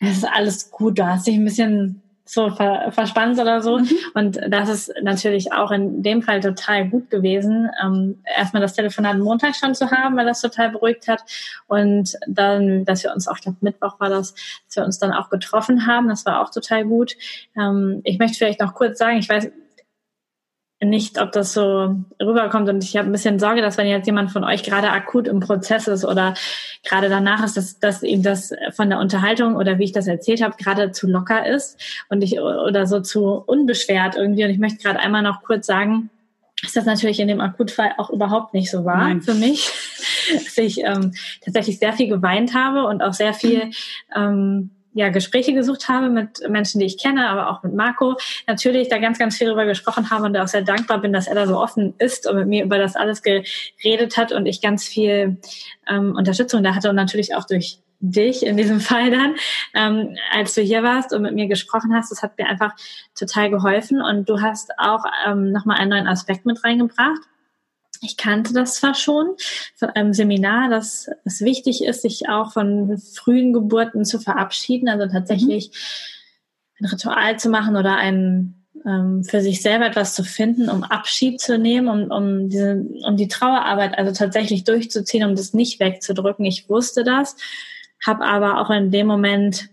es ist alles gut, du hast dich ein bisschen so ver verspannt oder so. Mhm. Und das ist natürlich auch in dem Fall total gut gewesen, ähm, erstmal das Telefonat Montag schon zu haben, weil das total beruhigt hat. Und dann, dass wir uns auch, ich glaube Mittwoch war das, dass wir uns dann auch getroffen haben. Das war auch total gut. Ähm, ich möchte vielleicht noch kurz sagen, ich weiß, nicht, ob das so rüberkommt. Und ich habe ein bisschen Sorge, dass wenn jetzt jemand von euch gerade akut im Prozess ist oder gerade danach ist, dass, dass ihm das von der Unterhaltung oder wie ich das erzählt habe, gerade zu locker ist und ich oder so zu unbeschwert irgendwie. Und ich möchte gerade einmal noch kurz sagen, dass das natürlich in dem Akutfall auch überhaupt nicht so war Nein. für mich, dass ich ähm, tatsächlich sehr viel geweint habe und auch sehr viel ähm, ja, Gespräche gesucht habe mit Menschen, die ich kenne, aber auch mit Marco. Natürlich da ganz, ganz viel darüber gesprochen habe und auch sehr dankbar bin, dass er da so offen ist und mit mir über das alles geredet hat und ich ganz viel ähm, Unterstützung da hatte und natürlich auch durch dich in diesem Fall dann, ähm, als du hier warst und mit mir gesprochen hast. Das hat mir einfach total geholfen und du hast auch ähm, nochmal einen neuen Aspekt mit reingebracht ich kannte das zwar schon von einem Seminar, dass es wichtig ist, sich auch von frühen Geburten zu verabschieden, also tatsächlich mhm. ein Ritual zu machen oder ein ähm, für sich selber etwas zu finden, um Abschied zu nehmen, um, um, diese, um die Trauerarbeit also tatsächlich durchzuziehen, um das nicht wegzudrücken. Ich wusste das, habe aber auch in dem Moment,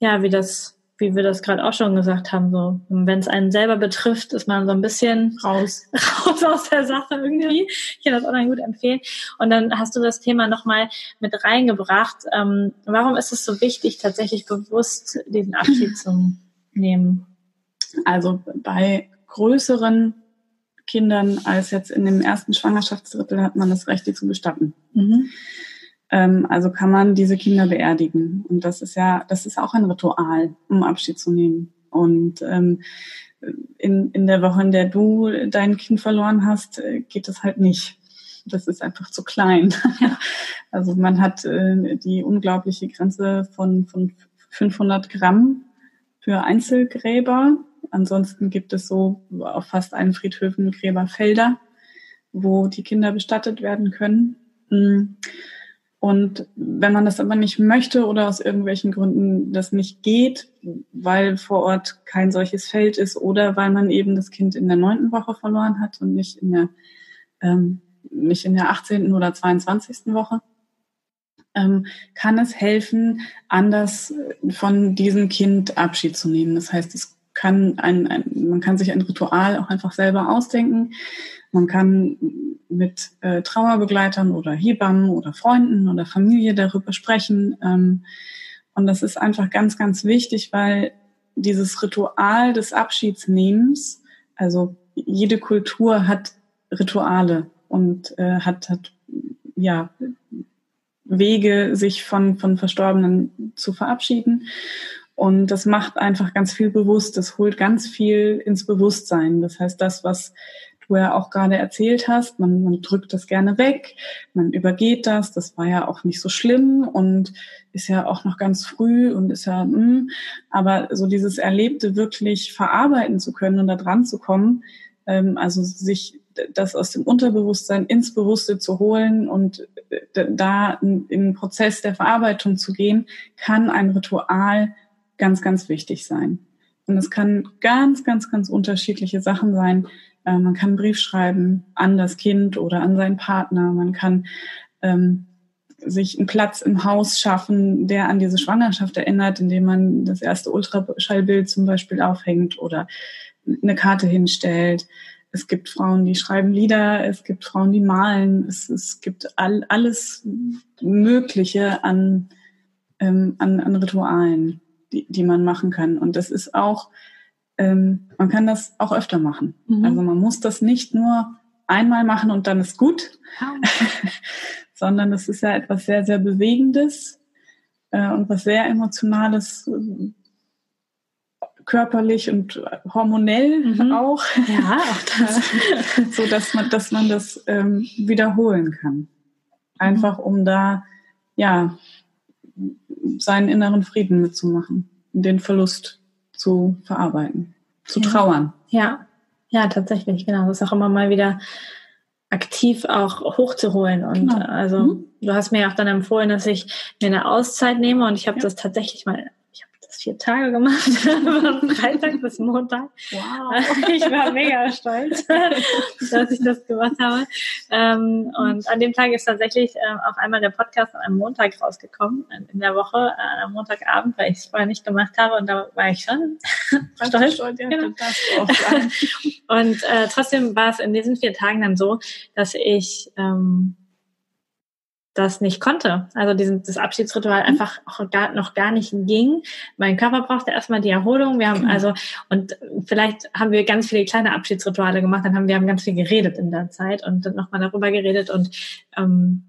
ja, wie das wie wir das gerade auch schon gesagt haben, so wenn es einen selber betrifft, ist man so ein bisschen raus, raus aus der Sache irgendwie. Ich kann das auch dann gut empfehlen. Und dann hast du das Thema nochmal mit reingebracht. Ähm, warum ist es so wichtig, tatsächlich bewusst diesen Abschied zu nehmen? Also bei größeren Kindern als jetzt in dem ersten Schwangerschaftsdrittel hat man das Recht, die zu bestatten. Mhm. Ähm, also kann man diese Kinder beerdigen. Und das ist ja, das ist auch ein Ritual, um Abschied zu nehmen. Und ähm, in, in der Woche, in der du dein Kind verloren hast, äh, geht das halt nicht. Das ist einfach zu klein. also man hat äh, die unglaubliche Grenze von, von 500 Gramm für Einzelgräber. Ansonsten gibt es so auf fast allen Friedhöfen Gräberfelder, wo die Kinder bestattet werden können. Mm. Und wenn man das aber nicht möchte oder aus irgendwelchen Gründen das nicht geht, weil vor Ort kein solches Feld ist oder weil man eben das Kind in der neunten Woche verloren hat und nicht in der, ähm, nicht in der 18. oder 22. Woche, ähm, kann es helfen, anders von diesem Kind Abschied zu nehmen. Das heißt, es kann ein, ein man kann sich ein Ritual auch einfach selber ausdenken. Man kann mit äh, Trauerbegleitern oder Hebammen oder Freunden oder Familie darüber sprechen. Ähm, und das ist einfach ganz, ganz wichtig, weil dieses Ritual des Abschiedsnehmens, also jede Kultur hat Rituale und äh, hat, hat ja Wege, sich von, von Verstorbenen zu verabschieden. Und das macht einfach ganz viel bewusst. Das holt ganz viel ins Bewusstsein. Das heißt, das, was du ja auch gerade erzählt hast. Man, man drückt das gerne weg, man übergeht das. Das war ja auch nicht so schlimm und ist ja auch noch ganz früh und ist ja, mh, hm. aber so dieses Erlebte wirklich verarbeiten zu können und da dran zu kommen, Ähm, also sich das aus dem Unterbewusstsein ins Bewusste zu holen und äh, da in, in den Prozess der Verarbeitung zu gehen, kann ein Ritual ganz, ganz wichtig sein. Und es kann ganz, ganz, ganz unterschiedliche Sachen sein. Äh, man kann einen Brief schreiben an das Kind oder an seinen Partner. Man kann ähm, sich einen Platz im Haus schaffen, der an diese Schwangerschaft erinnert, indem man das erste Ultraschallbild zum Beispiel aufhängt oder eine Karte hinstellt. Es gibt Frauen, die schreiben Lieder, es gibt Frauen, die malen, es, es gibt all, alles Mögliche an, ähm, an, an Ritualen, die, die man machen kann. Und das ist auch, ähm, man kann das auch öfter machen. Mhm. Also man muss das nicht nur einmal machen und dann ist gut, sondern es ist ja etwas sehr, sehr Bewegendes äh, und was sehr Emotionales, körperlich und hormonell mhm. auch. Ja, auch das. so dass man, dass man das ähm, wiederholen kann. Einfach mhm. um da, ja, seinen inneren Frieden mitzumachen, den Verlust zu verarbeiten, zu ja. trauern. Ja, ja, tatsächlich, genau. Das ist auch immer mal wieder aktiv auch hochzuholen. Und genau. also mhm. du hast mir auch dann empfohlen, dass ich mir eine Auszeit nehme und ich habe ja. das tatsächlich mal vier Tage gemacht, von Freitag bis Montag. Wow. Ich war mega stolz, dass ich das gemacht habe. Ähm, und an dem Tag ist tatsächlich äh, auf einmal der Podcast am Montag rausgekommen, in der Woche, äh, am Montagabend, weil ich es vorher nicht gemacht habe und da war ich schon stolz. stolz ja, genau. und äh, trotzdem war es in diesen vier Tagen dann so, dass ich ähm, das nicht konnte. Also diesen, das Abschiedsritual mhm. einfach auch gar, noch gar nicht ging. Mein Körper brauchte erstmal die Erholung. Wir haben mhm. also, und vielleicht haben wir ganz viele kleine Abschiedsrituale gemacht, dann haben wir haben ganz viel geredet in der Zeit und dann nochmal darüber geredet und ähm,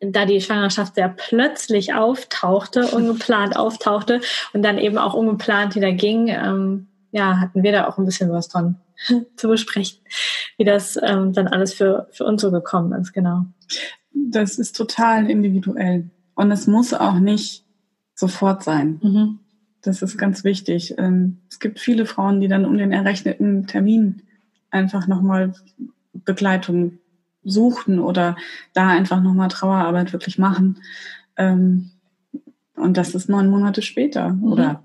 da die Schwangerschaft sehr plötzlich auftauchte, ungeplant auftauchte und dann eben auch ungeplant wieder ging, ähm, ja, hatten wir da auch ein bisschen was dran zu besprechen, wie das ähm, dann alles für, für uns so gekommen ist, genau das ist total individuell. Und es muss auch nicht sofort sein. Mhm. Das ist ganz wichtig. Ähm, es gibt viele Frauen, die dann um den errechneten Termin einfach nochmal Begleitung suchten oder da einfach nochmal Trauerarbeit wirklich machen. Ähm, und das ist neun Monate später mhm. oder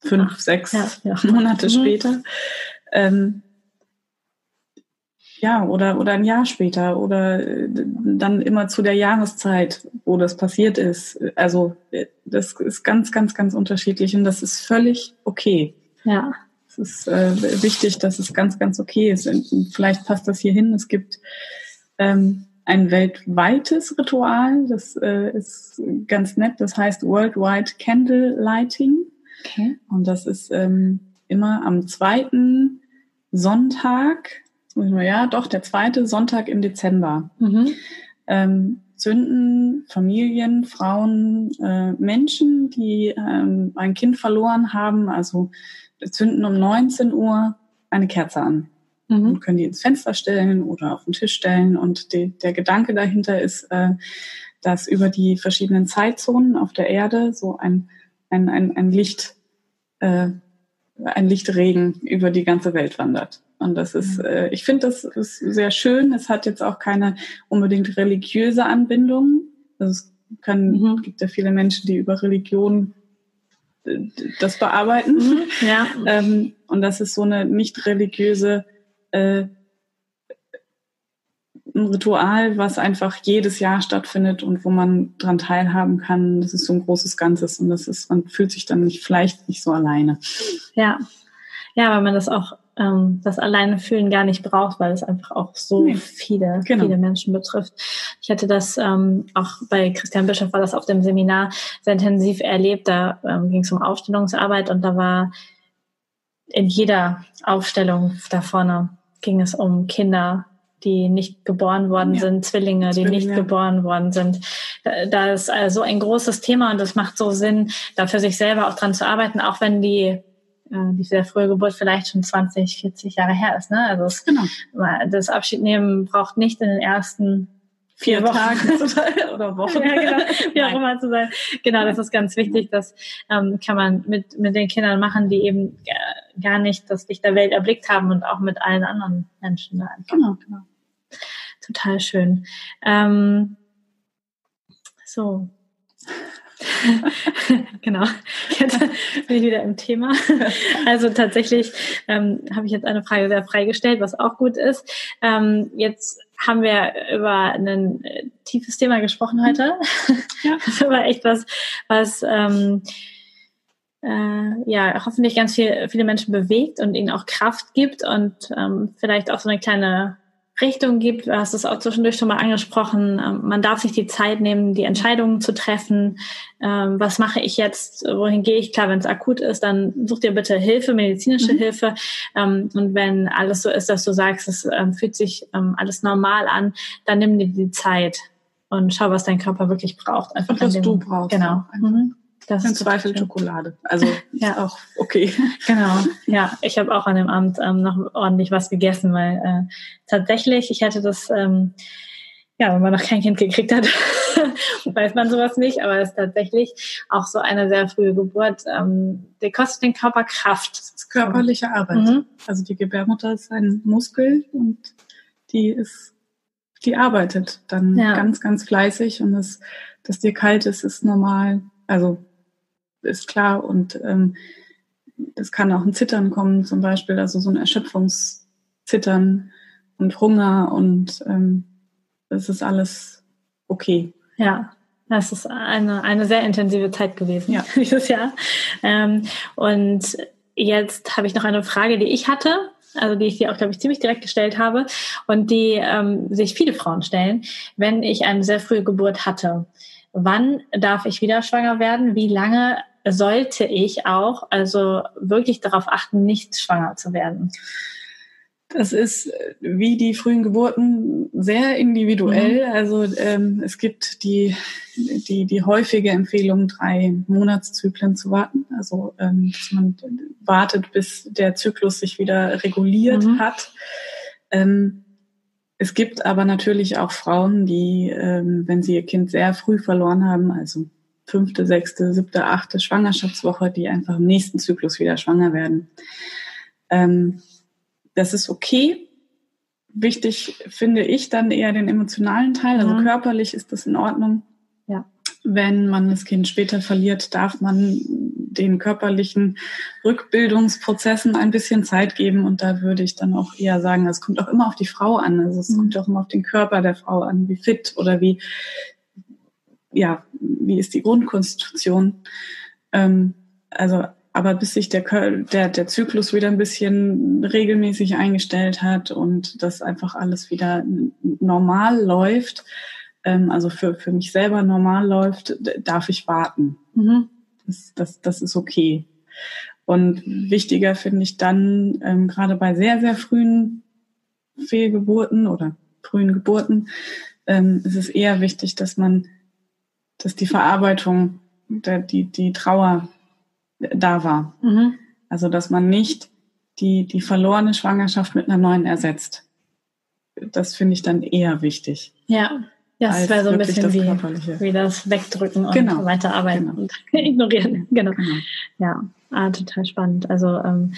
fünf, sechs ja, ja. Monate mhm. später. Ähm, ja, oder, oder ein Jahr später oder äh, dann immer zu der Jahreszeit, wo das passiert ist. Also äh, das ist ganz, ganz, ganz unterschiedlich und das ist völlig okay. Ja. Es ist äh, wichtig, dass es ganz, ganz okay ist. Und vielleicht passt das hier hin. Es gibt ähm, ein weltweites Ritual, das äh, ist ganz nett, das heißt Worldwide Candle Lighting. Okay. Und das ist ähm, immer am zweiten Sonntag ja, doch, der zweite Sonntag im Dezember. Mhm. Ähm, zünden Familien, Frauen, äh, Menschen, die ähm, ein Kind verloren haben, also zünden um 19 Uhr eine Kerze an. Mhm. Und können die ins Fenster stellen oder auf den Tisch stellen. Und die, der Gedanke dahinter ist, äh, dass über die verschiedenen Zeitzonen auf der Erde so ein, ein, ein, ein Licht, äh, ein Lichtregen über die ganze Welt wandert. Und das ist, äh, ich finde, das ist sehr schön. Es hat jetzt auch keine unbedingt religiöse Anbindung. Also es kann, mhm. gibt ja viele Menschen, die über Religion äh, das bearbeiten. Mhm, ja. ähm, und das ist so eine nicht religiöse äh, ein Ritual, was einfach jedes Jahr stattfindet und wo man dran teilhaben kann. Das ist so ein großes Ganzes und das ist, man fühlt sich dann nicht, vielleicht nicht so alleine. Ja. Ja, weil man das auch ähm, das alleine fühlen gar nicht braucht, weil es einfach auch so nee. viele, genau. viele Menschen betrifft. Ich hatte das ähm, auch bei Christian Bischof war das auf dem Seminar sehr intensiv erlebt. Da ähm, ging es um Aufstellungsarbeit und da war in jeder Aufstellung da vorne ging es um Kinder, die nicht geboren worden ja. sind, Zwillinge, die nicht geboren worden sind. Da ist also ein großes Thema und es macht so Sinn, da für sich selber auch dran zu arbeiten, auch wenn die die sehr frühe Geburt vielleicht schon 20, 40 Jahre her ist. Ne? Also es, genau. das Abschiednehmen braucht nicht in den ersten vier, vier Tagen oder Wochen. ja, genau, wie auch immer zu sein. Genau, das ist ganz wichtig. Das ähm, kann man mit, mit den Kindern machen, die eben äh, gar nicht das Licht der Welt erblickt haben und auch mit allen anderen Menschen da einfach. Genau, genau. Total schön. Ähm, so. genau. Jetzt bin ich wieder im Thema. Also tatsächlich ähm, habe ich jetzt eine Frage sehr freigestellt, was auch gut ist. Ähm, jetzt haben wir über ein äh, tiefes Thema gesprochen heute. Ja. Das war echt was, was ähm, äh, ja hoffentlich ganz viel, viele Menschen bewegt und ihnen auch Kraft gibt und ähm, vielleicht auch so eine kleine Richtung gibt. Du hast es auch zwischendurch schon mal angesprochen. Ähm, man darf sich die Zeit nehmen, die Entscheidungen zu treffen. Ähm, was mache ich jetzt? Wohin gehe ich? Klar, wenn es akut ist, dann such dir bitte Hilfe, medizinische mhm. Hilfe. Ähm, und wenn alles so ist, dass du sagst, es fühlt sich alles normal an, dann nimm dir die Zeit und schau, was dein Körper wirklich braucht. Einfach und was du brauchst. Genau. Mhm. Das Im Zweifel Schokolade. Also ja. auch okay. Genau. Ja, ich habe auch an dem Abend ähm, noch ordentlich was gegessen, weil äh, tatsächlich, ich hätte das, ähm, ja, wenn man noch kein Kind gekriegt hat, weiß man sowas nicht, aber es ist tatsächlich auch so eine sehr frühe Geburt. Ähm, die kostet den Körper Kraft. Das ist körperliche Arbeit. Mhm. Also die Gebärmutter ist ein Muskel und die ist, die arbeitet dann ja. ganz, ganz fleißig und das, dass dir kalt ist, ist normal. Also ist klar. Und ähm, es kann auch ein Zittern kommen, zum Beispiel, also so ein Erschöpfungszittern und Hunger und ähm, das ist alles okay. Ja, das ist eine, eine sehr intensive Zeit gewesen ja. dieses Jahr. Ähm, und jetzt habe ich noch eine Frage, die ich hatte, also die ich dir auch, glaube ich, ziemlich direkt gestellt habe und die ähm, sich viele Frauen stellen, wenn ich eine sehr frühe Geburt hatte. Wann darf ich wieder schwanger werden? Wie lange sollte ich auch also wirklich darauf achten, nicht schwanger zu werden? Das ist äh, wie die frühen Geburten sehr individuell. Mhm. Also ähm, es gibt die, die, die häufige Empfehlung, drei Monatszyklen zu warten. Also ähm, dass man wartet, bis der Zyklus sich wieder reguliert mhm. hat. Ähm, es gibt aber natürlich auch Frauen, die, ähm, wenn sie ihr Kind sehr früh verloren haben, also fünfte, sechste, siebte, achte Schwangerschaftswoche, die einfach im nächsten Zyklus wieder schwanger werden. Ähm, das ist okay. Wichtig finde ich dann eher den emotionalen Teil. Also ja. körperlich ist das in Ordnung. Ja. Wenn man das Kind später verliert, darf man den körperlichen Rückbildungsprozessen ein bisschen Zeit geben. Und da würde ich dann auch eher sagen, es kommt auch immer auf die Frau an. Also es mhm. kommt auch immer auf den Körper der Frau an, wie fit oder wie, ja, wie ist die Grundkonstitution. Ähm, also, aber bis sich der, der, der Zyklus wieder ein bisschen regelmäßig eingestellt hat und das einfach alles wieder normal läuft, ähm, also für, für mich selber normal läuft, darf ich warten. Mhm. Das, das, das ist okay. Und wichtiger finde ich dann, ähm, gerade bei sehr, sehr frühen Fehlgeburten oder frühen Geburten, ähm, ist es eher wichtig, dass man, dass die Verarbeitung, der, die, die Trauer da war. Mhm. Also, dass man nicht die, die verlorene Schwangerschaft mit einer neuen ersetzt. Das finde ich dann eher wichtig. Ja. Es wäre so ein bisschen wie, wie das Wegdrücken und genau. weiterarbeiten genau. und ignorieren. Genau. genau. Ja, ah, total spannend. Also ähm,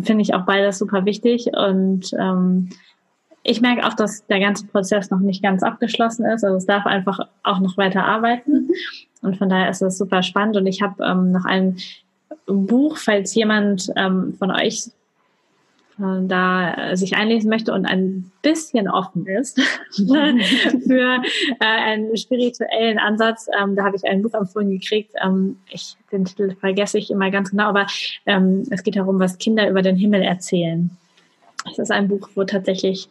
finde ich auch beides super wichtig und ähm, ich merke auch, dass der ganze Prozess noch nicht ganz abgeschlossen ist. Also es darf einfach auch noch weiter arbeiten. Mhm. Und von daher ist es super spannend. Und ich habe ähm, noch ein Buch, falls jemand ähm, von euch äh, da sich einlesen möchte und ein bisschen offen ist für äh, einen spirituellen Ansatz. Ähm, da habe ich ein Buch empfohlen gekriegt. Ähm, ich, den Titel vergesse ich immer ganz genau, aber ähm, es geht darum, was Kinder über den Himmel erzählen. Es ist ein Buch, wo tatsächlich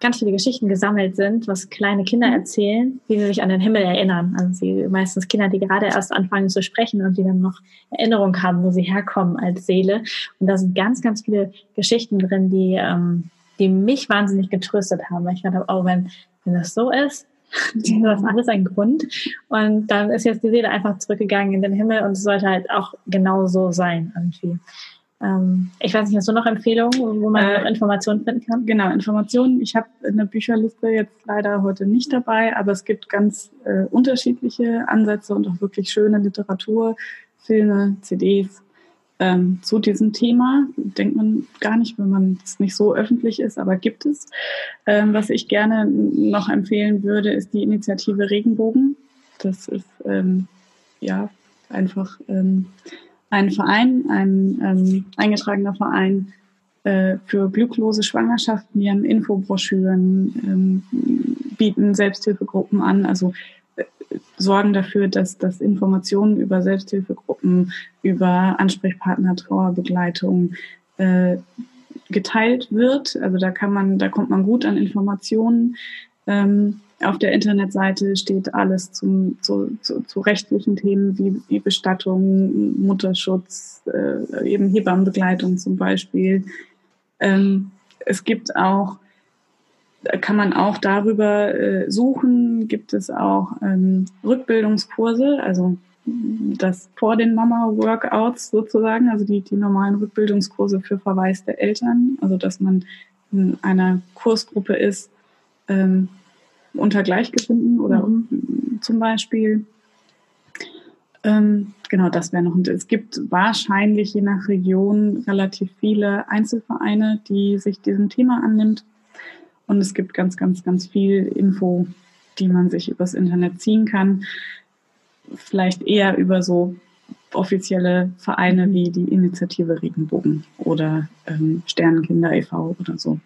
ganz viele Geschichten gesammelt sind, was kleine Kinder mhm. erzählen, wie sie sich an den Himmel erinnern. Also sie meistens Kinder, die gerade erst anfangen zu sprechen und die dann noch Erinnerung haben, wo sie herkommen als Seele. Und da sind ganz, ganz viele Geschichten drin, die, ähm, die mich wahnsinnig getröstet haben. Weil ich dachte, oh, wenn, wenn das so ist, das ist alles ein Grund. Und dann ist jetzt die Seele einfach zurückgegangen in den Himmel und es sollte halt auch genau so sein irgendwie. Ähm, ich weiß nicht, hast du noch Empfehlungen, wo man äh, Informationen finden kann? Genau, Informationen. Ich habe eine Bücherliste jetzt leider heute nicht dabei, aber es gibt ganz äh, unterschiedliche Ansätze und auch wirklich schöne Literatur, Filme, CDs, ähm, zu diesem Thema. Denkt man gar nicht, wenn man es nicht so öffentlich ist, aber gibt es. Ähm, was ich gerne noch empfehlen würde, ist die Initiative Regenbogen. Das ist ähm, ja einfach ähm, ein Verein, ein ähm, eingetragener Verein äh, für glücklose Schwangerschaften. Die haben Infobroschüren, ähm, bieten Selbsthilfegruppen an, also äh, sorgen dafür, dass, dass Informationen über Selbsthilfegruppen, über Ansprechpartner, Trauerbegleitung äh, geteilt wird. Also da kann man, da kommt man gut an Informationen. Ähm, auf der Internetseite steht alles zum, zu, zu, zu rechtlichen Themen wie, wie Bestattung, Mutterschutz, äh, eben Hebammenbegleitung zum Beispiel. Ähm, es gibt auch, kann man auch darüber äh, suchen, gibt es auch ähm, Rückbildungskurse, also das vor den Mama-Workouts sozusagen, also die, die normalen Rückbildungskurse für verwaiste Eltern, also dass man in einer Kursgruppe ist, ähm, unter Gleichgesinnten oder mhm. zum Beispiel. Ähm, genau, das wäre noch. Und es gibt wahrscheinlich je nach Region relativ viele Einzelvereine, die sich diesem Thema annimmt. Und es gibt ganz, ganz, ganz viel Info, die man sich übers Internet ziehen kann. Vielleicht eher über so offizielle Vereine wie die Initiative Regenbogen oder ähm, Sternenkinder e.V. oder so.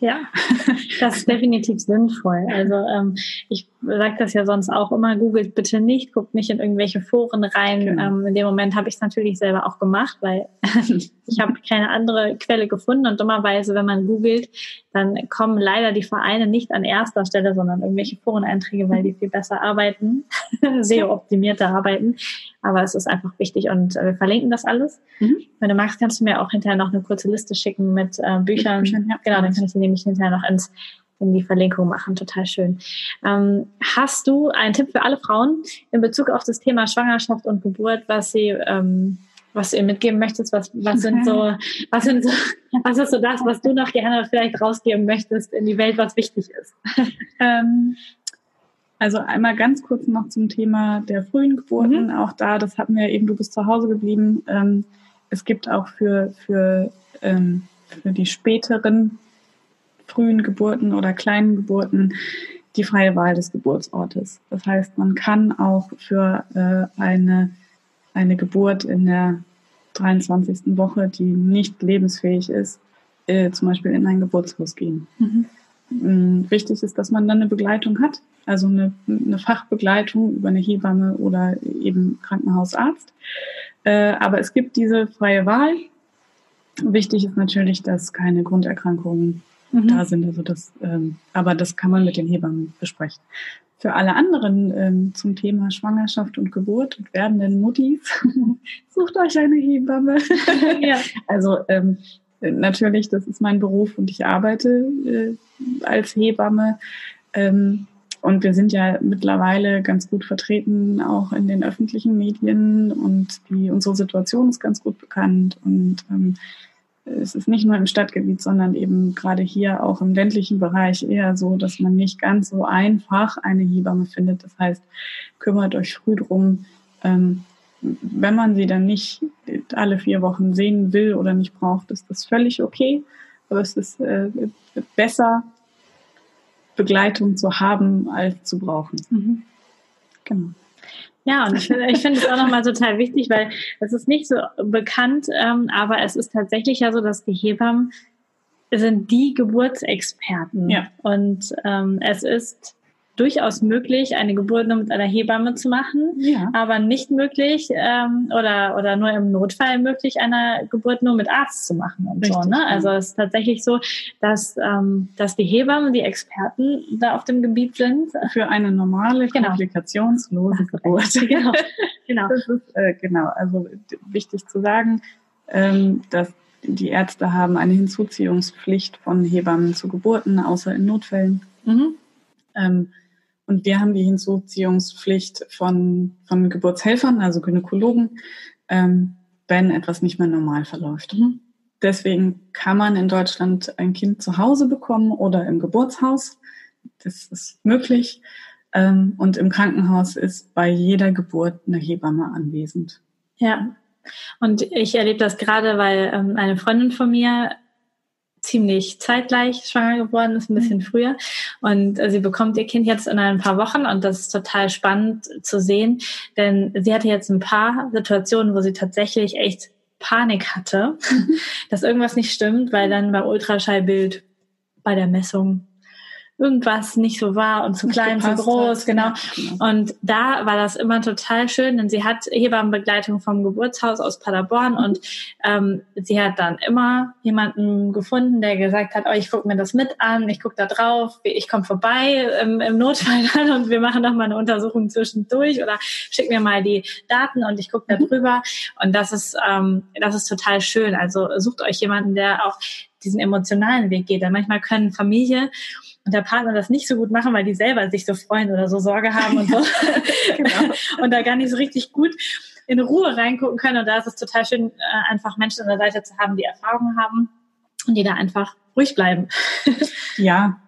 Ja, das ist definitiv sinnvoll. Also ähm, ich sage das ja sonst auch immer, googelt bitte nicht, guckt nicht in irgendwelche Foren rein. Genau. Ähm, in dem Moment habe ich es natürlich selber auch gemacht, weil ich habe keine andere Quelle gefunden und dummerweise, wenn man googelt, dann kommen leider die Vereine nicht an erster Stelle, sondern irgendwelche Foreneinträge, weil die viel besser arbeiten, sehr optimierter arbeiten. Aber es ist einfach wichtig und äh, wir verlinken das alles. Mhm. Wenn du magst, kannst du mir auch hinterher noch eine kurze Liste schicken mit äh, Büchern. Büchern ja. Genau, dann kann ich sie nämlich hinterher noch ins in die Verlinkung machen. Total schön. Ähm, hast du einen Tipp für alle Frauen in Bezug auf das Thema Schwangerschaft und Geburt, was sie ähm, was du ihr mitgeben möchtest? Was, was sind so, was sind so, was ist so das, was du noch gerne vielleicht rausgeben möchtest in die Welt, was wichtig ist? ähm, also einmal ganz kurz noch zum Thema der frühen Geburten. Mhm. Auch da, das hatten wir eben, du bist zu Hause geblieben. Ähm, es gibt auch für, für, ähm, für die späteren frühen Geburten oder kleinen Geburten die freie Wahl des Geburtsortes. Das heißt, man kann auch für äh, eine, eine Geburt in der 23. Woche, die nicht lebensfähig ist, äh, zum Beispiel in ein Geburtshaus gehen. Mhm. Mm, wichtig ist, dass man dann eine Begleitung hat, also eine, eine Fachbegleitung über eine Hebamme oder eben Krankenhausarzt. Äh, aber es gibt diese freie Wahl. Wichtig ist natürlich, dass keine Grunderkrankungen mhm. da sind. Also das, ähm, aber das kann man mit den Hebammen besprechen. Für alle anderen ähm, zum Thema Schwangerschaft und Geburt und werdenden Muttis, sucht euch eine Hebamme. ja. Also ähm, natürlich, das ist mein Beruf und ich arbeite äh, als Hebamme. Ähm, und wir sind ja mittlerweile ganz gut vertreten, auch in den öffentlichen Medien und die, unsere Situation ist ganz gut bekannt. Und ähm, es ist nicht nur im Stadtgebiet, sondern eben gerade hier auch im ländlichen Bereich eher so, dass man nicht ganz so einfach eine Hebamme findet. Das heißt, kümmert euch früh drum, ähm, wenn man sie dann nicht alle vier Wochen sehen will oder nicht braucht, ist das völlig okay. Aber es ist äh, besser, Begleitung zu haben, als zu brauchen. Mhm. Genau. Ja, und ich finde ich finde es auch nochmal total wichtig, weil es ist nicht so bekannt, ähm, aber es ist tatsächlich ja so, dass die Hebammen sind die Geburtsexperten. Ja. Und ähm, es ist durchaus möglich, eine Geburt nur mit einer Hebamme zu machen, ja. aber nicht möglich ähm, oder oder nur im Notfall möglich, eine Geburt nur mit Arzt zu machen und Richtig, so. Ne? Also es ist tatsächlich so, dass ähm, dass die Hebammen die Experten da auf dem Gebiet sind für eine normale genau. komplikationslose Geburt. genau, genau. Das ist äh, genau. Also wichtig zu sagen, ähm, dass die Ärzte haben eine Hinzuziehungspflicht von Hebammen zu Geburten, außer in Notfällen. Mhm. Ähm, und wir haben die Hinzuziehungspflicht von, von Geburtshelfern, also Gynäkologen, ähm, wenn etwas nicht mehr normal verläuft. Mhm. Deswegen kann man in Deutschland ein Kind zu Hause bekommen oder im Geburtshaus. Das ist möglich. Ähm, und im Krankenhaus ist bei jeder Geburt eine Hebamme anwesend. Ja, Und ich erlebe das gerade, weil ähm, eine Freundin von mir ziemlich zeitgleich schwanger geworden ist, ein bisschen mhm. früher. Und äh, sie bekommt ihr Kind jetzt in ein paar Wochen und das ist total spannend zu sehen, denn sie hatte jetzt ein paar Situationen, wo sie tatsächlich echt Panik hatte, mhm. dass irgendwas nicht stimmt, weil dann beim Ultraschallbild bei der Messung irgendwas nicht so war und zu klein, zu groß, genau. genau. Und da war das immer total schön, denn sie hat Hebammenbegleitung vom Geburtshaus aus Paderborn und ähm, sie hat dann immer jemanden gefunden, der gesagt hat, oh, ich gucke mir das mit an, ich gucke da drauf, ich komme vorbei im, im Notfall dann und wir machen noch mal eine Untersuchung zwischendurch oder schick mir mal die Daten und ich gucke da mhm. drüber. Und das ist, ähm, das ist total schön. Also sucht euch jemanden, der auch diesen emotionalen Weg geht. Denn manchmal können Familie und der Partner das nicht so gut machen, weil die selber sich so freuen oder so Sorge haben und so. genau. Und da gar nicht so richtig gut in Ruhe reingucken können. Und da ist es total schön, äh, einfach Menschen an der Seite zu haben, die Erfahrungen haben und die da einfach ruhig bleiben. ja,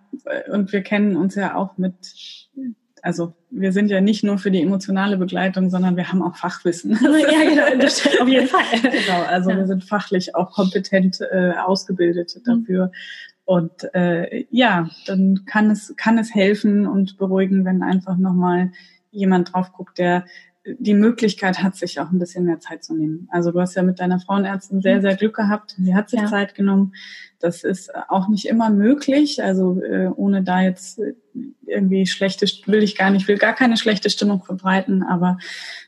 und wir kennen uns ja auch mit, also wir sind ja nicht nur für die emotionale Begleitung, sondern wir haben auch Fachwissen. ja, genau, auf jeden Fall. Genau, also ja. wir sind fachlich auch kompetent äh, ausgebildet mhm. Und äh, ja, dann kann es, kann es helfen und beruhigen, wenn einfach nochmal jemand drauf guckt, der die Möglichkeit hat, sich auch ein bisschen mehr Zeit zu nehmen. Also du hast ja mit deiner Frauenärztin sehr, sehr Glück gehabt. Sie hat sich ja. Zeit genommen. Das ist auch nicht immer möglich. Also äh, ohne da jetzt irgendwie schlechte, will ich gar nicht, will gar keine schlechte Stimmung verbreiten. Aber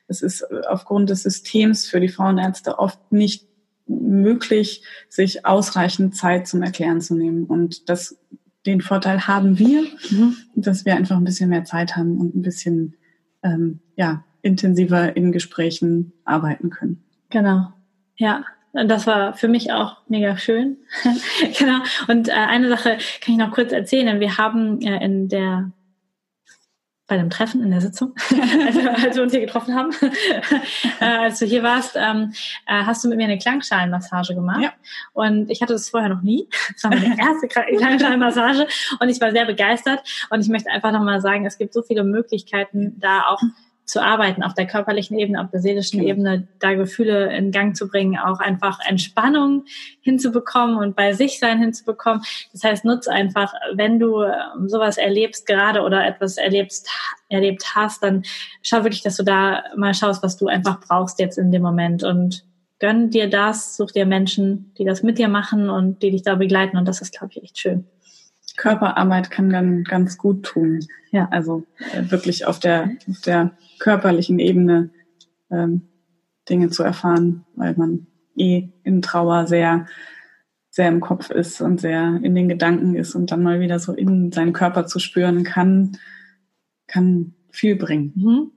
es ist aufgrund des Systems für die Frauenärzte oft nicht möglich, sich ausreichend Zeit zum Erklären zu nehmen. Und das, den Vorteil haben wir, mhm. dass wir einfach ein bisschen mehr Zeit haben und ein bisschen ähm, ja, intensiver in Gesprächen arbeiten können. Genau. Ja, das war für mich auch mega schön. genau. Und äh, eine Sache kann ich noch kurz erzählen. Wir haben äh, in der bei dem Treffen in der Sitzung, als, wir, als wir uns hier getroffen haben, äh, als du hier warst, ähm, äh, hast du mit mir eine Klangschalenmassage gemacht. Ja. Und ich hatte das vorher noch nie. Das war meine erste Klangschalenmassage und ich war sehr begeistert. Und ich möchte einfach nochmal sagen, es gibt so viele Möglichkeiten, da auch zu arbeiten, auf der körperlichen Ebene, auf der seelischen ja. Ebene, da Gefühle in Gang zu bringen, auch einfach Entspannung hinzubekommen und bei sich sein hinzubekommen. Das heißt, nutz einfach, wenn du ähm, sowas erlebst gerade oder etwas erlebst, erlebt hast, dann schau wirklich, dass du da mal schaust, was du einfach brauchst jetzt in dem Moment und gönn dir das, such dir Menschen, die das mit dir machen und die dich da begleiten und das ist, glaube ich, echt schön. Körperarbeit kann dann ganz gut tun. Ja. Also äh, wirklich auf der, auf der körperlichen Ebene ähm, Dinge zu erfahren, weil man eh in Trauer sehr, sehr im Kopf ist und sehr in den Gedanken ist und dann mal wieder so in seinen Körper zu spüren kann, kann viel bringen. Mhm.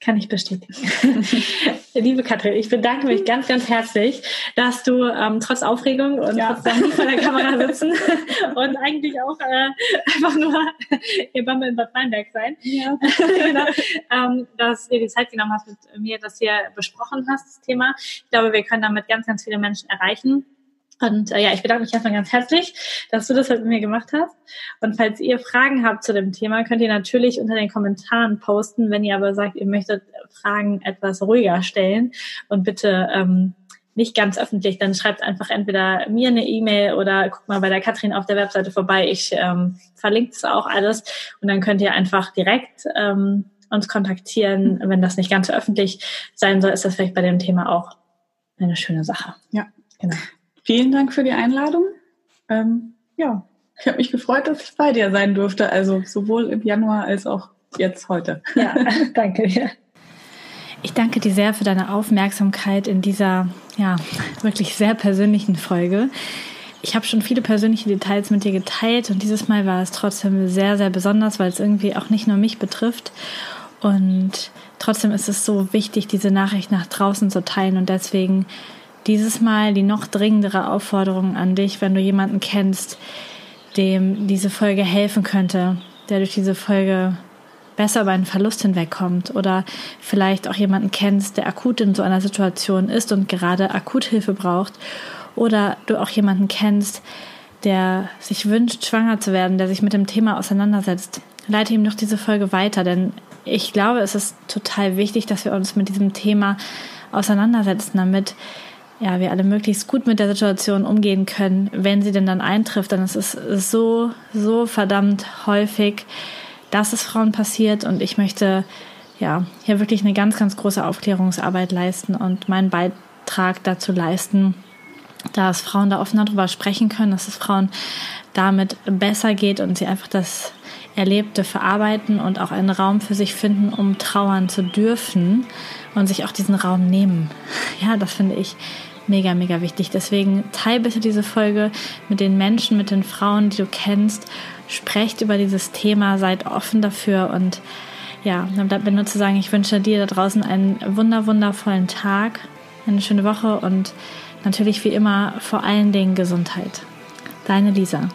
Kann ich bestätigen. Liebe Katrin, ich bedanke mich ganz, ganz herzlich, dass du ähm, trotz Aufregung und ja. trotz nie vor der Kamera sitzen und eigentlich auch äh, einfach nur hier Bammel in Bad Weinberg sein, ja. genau, ähm, dass du dir die Zeit genommen hast, mit mir das hier besprochen hast, das Thema. Ich glaube, wir können damit ganz, ganz viele Menschen erreichen. Und äh, ja, ich bedanke mich erstmal ganz herzlich, dass du das halt mit mir gemacht hast. Und falls ihr Fragen habt zu dem Thema, könnt ihr natürlich unter den Kommentaren posten. Wenn ihr aber sagt, ihr möchtet Fragen etwas ruhiger stellen und bitte ähm, nicht ganz öffentlich, dann schreibt einfach entweder mir eine E-Mail oder guckt mal bei der Katrin auf der Webseite vorbei. Ich ähm, verlinke es auch alles und dann könnt ihr einfach direkt ähm, uns kontaktieren. Wenn das nicht ganz so öffentlich sein soll, ist das vielleicht bei dem Thema auch eine schöne Sache. Ja, genau. Vielen Dank für die Einladung. Ähm, ja, ich habe mich gefreut, dass ich bei dir sein durfte, also sowohl im Januar als auch jetzt heute. Ja, danke dir. Ich danke dir sehr für deine Aufmerksamkeit in dieser ja wirklich sehr persönlichen Folge. Ich habe schon viele persönliche Details mit dir geteilt und dieses Mal war es trotzdem sehr, sehr besonders, weil es irgendwie auch nicht nur mich betrifft. Und trotzdem ist es so wichtig, diese Nachricht nach draußen zu teilen und deswegen dieses Mal die noch dringendere Aufforderung an dich, wenn du jemanden kennst, dem diese Folge helfen könnte, der durch diese Folge besser über einen Verlust hinwegkommt oder vielleicht auch jemanden kennst, der akut in so einer Situation ist und gerade Akuthilfe braucht oder du auch jemanden kennst, der sich wünscht, schwanger zu werden, der sich mit dem Thema auseinandersetzt. Leite ihm doch diese Folge weiter, denn ich glaube, es ist total wichtig, dass wir uns mit diesem Thema auseinandersetzen, damit ja, wir alle möglichst gut mit der Situation umgehen können, wenn sie denn dann eintrifft. Denn es ist so, so verdammt häufig, dass es Frauen passiert und ich möchte ja hier wirklich eine ganz, ganz große Aufklärungsarbeit leisten und meinen Beitrag dazu leisten, dass Frauen da offener drüber sprechen können, dass es Frauen damit besser geht und sie einfach das Erlebte verarbeiten und auch einen Raum für sich finden, um trauern zu dürfen und sich auch diesen Raum nehmen. Ja, das finde ich mega, mega wichtig. Deswegen teil bitte diese Folge mit den Menschen, mit den Frauen, die du kennst. Sprecht über dieses Thema, seid offen dafür und ja, dann bleibt mir nur zu sagen, ich wünsche dir da draußen einen wunder, wundervollen Tag, eine schöne Woche und natürlich wie immer vor allen Dingen Gesundheit. Deine Lisa.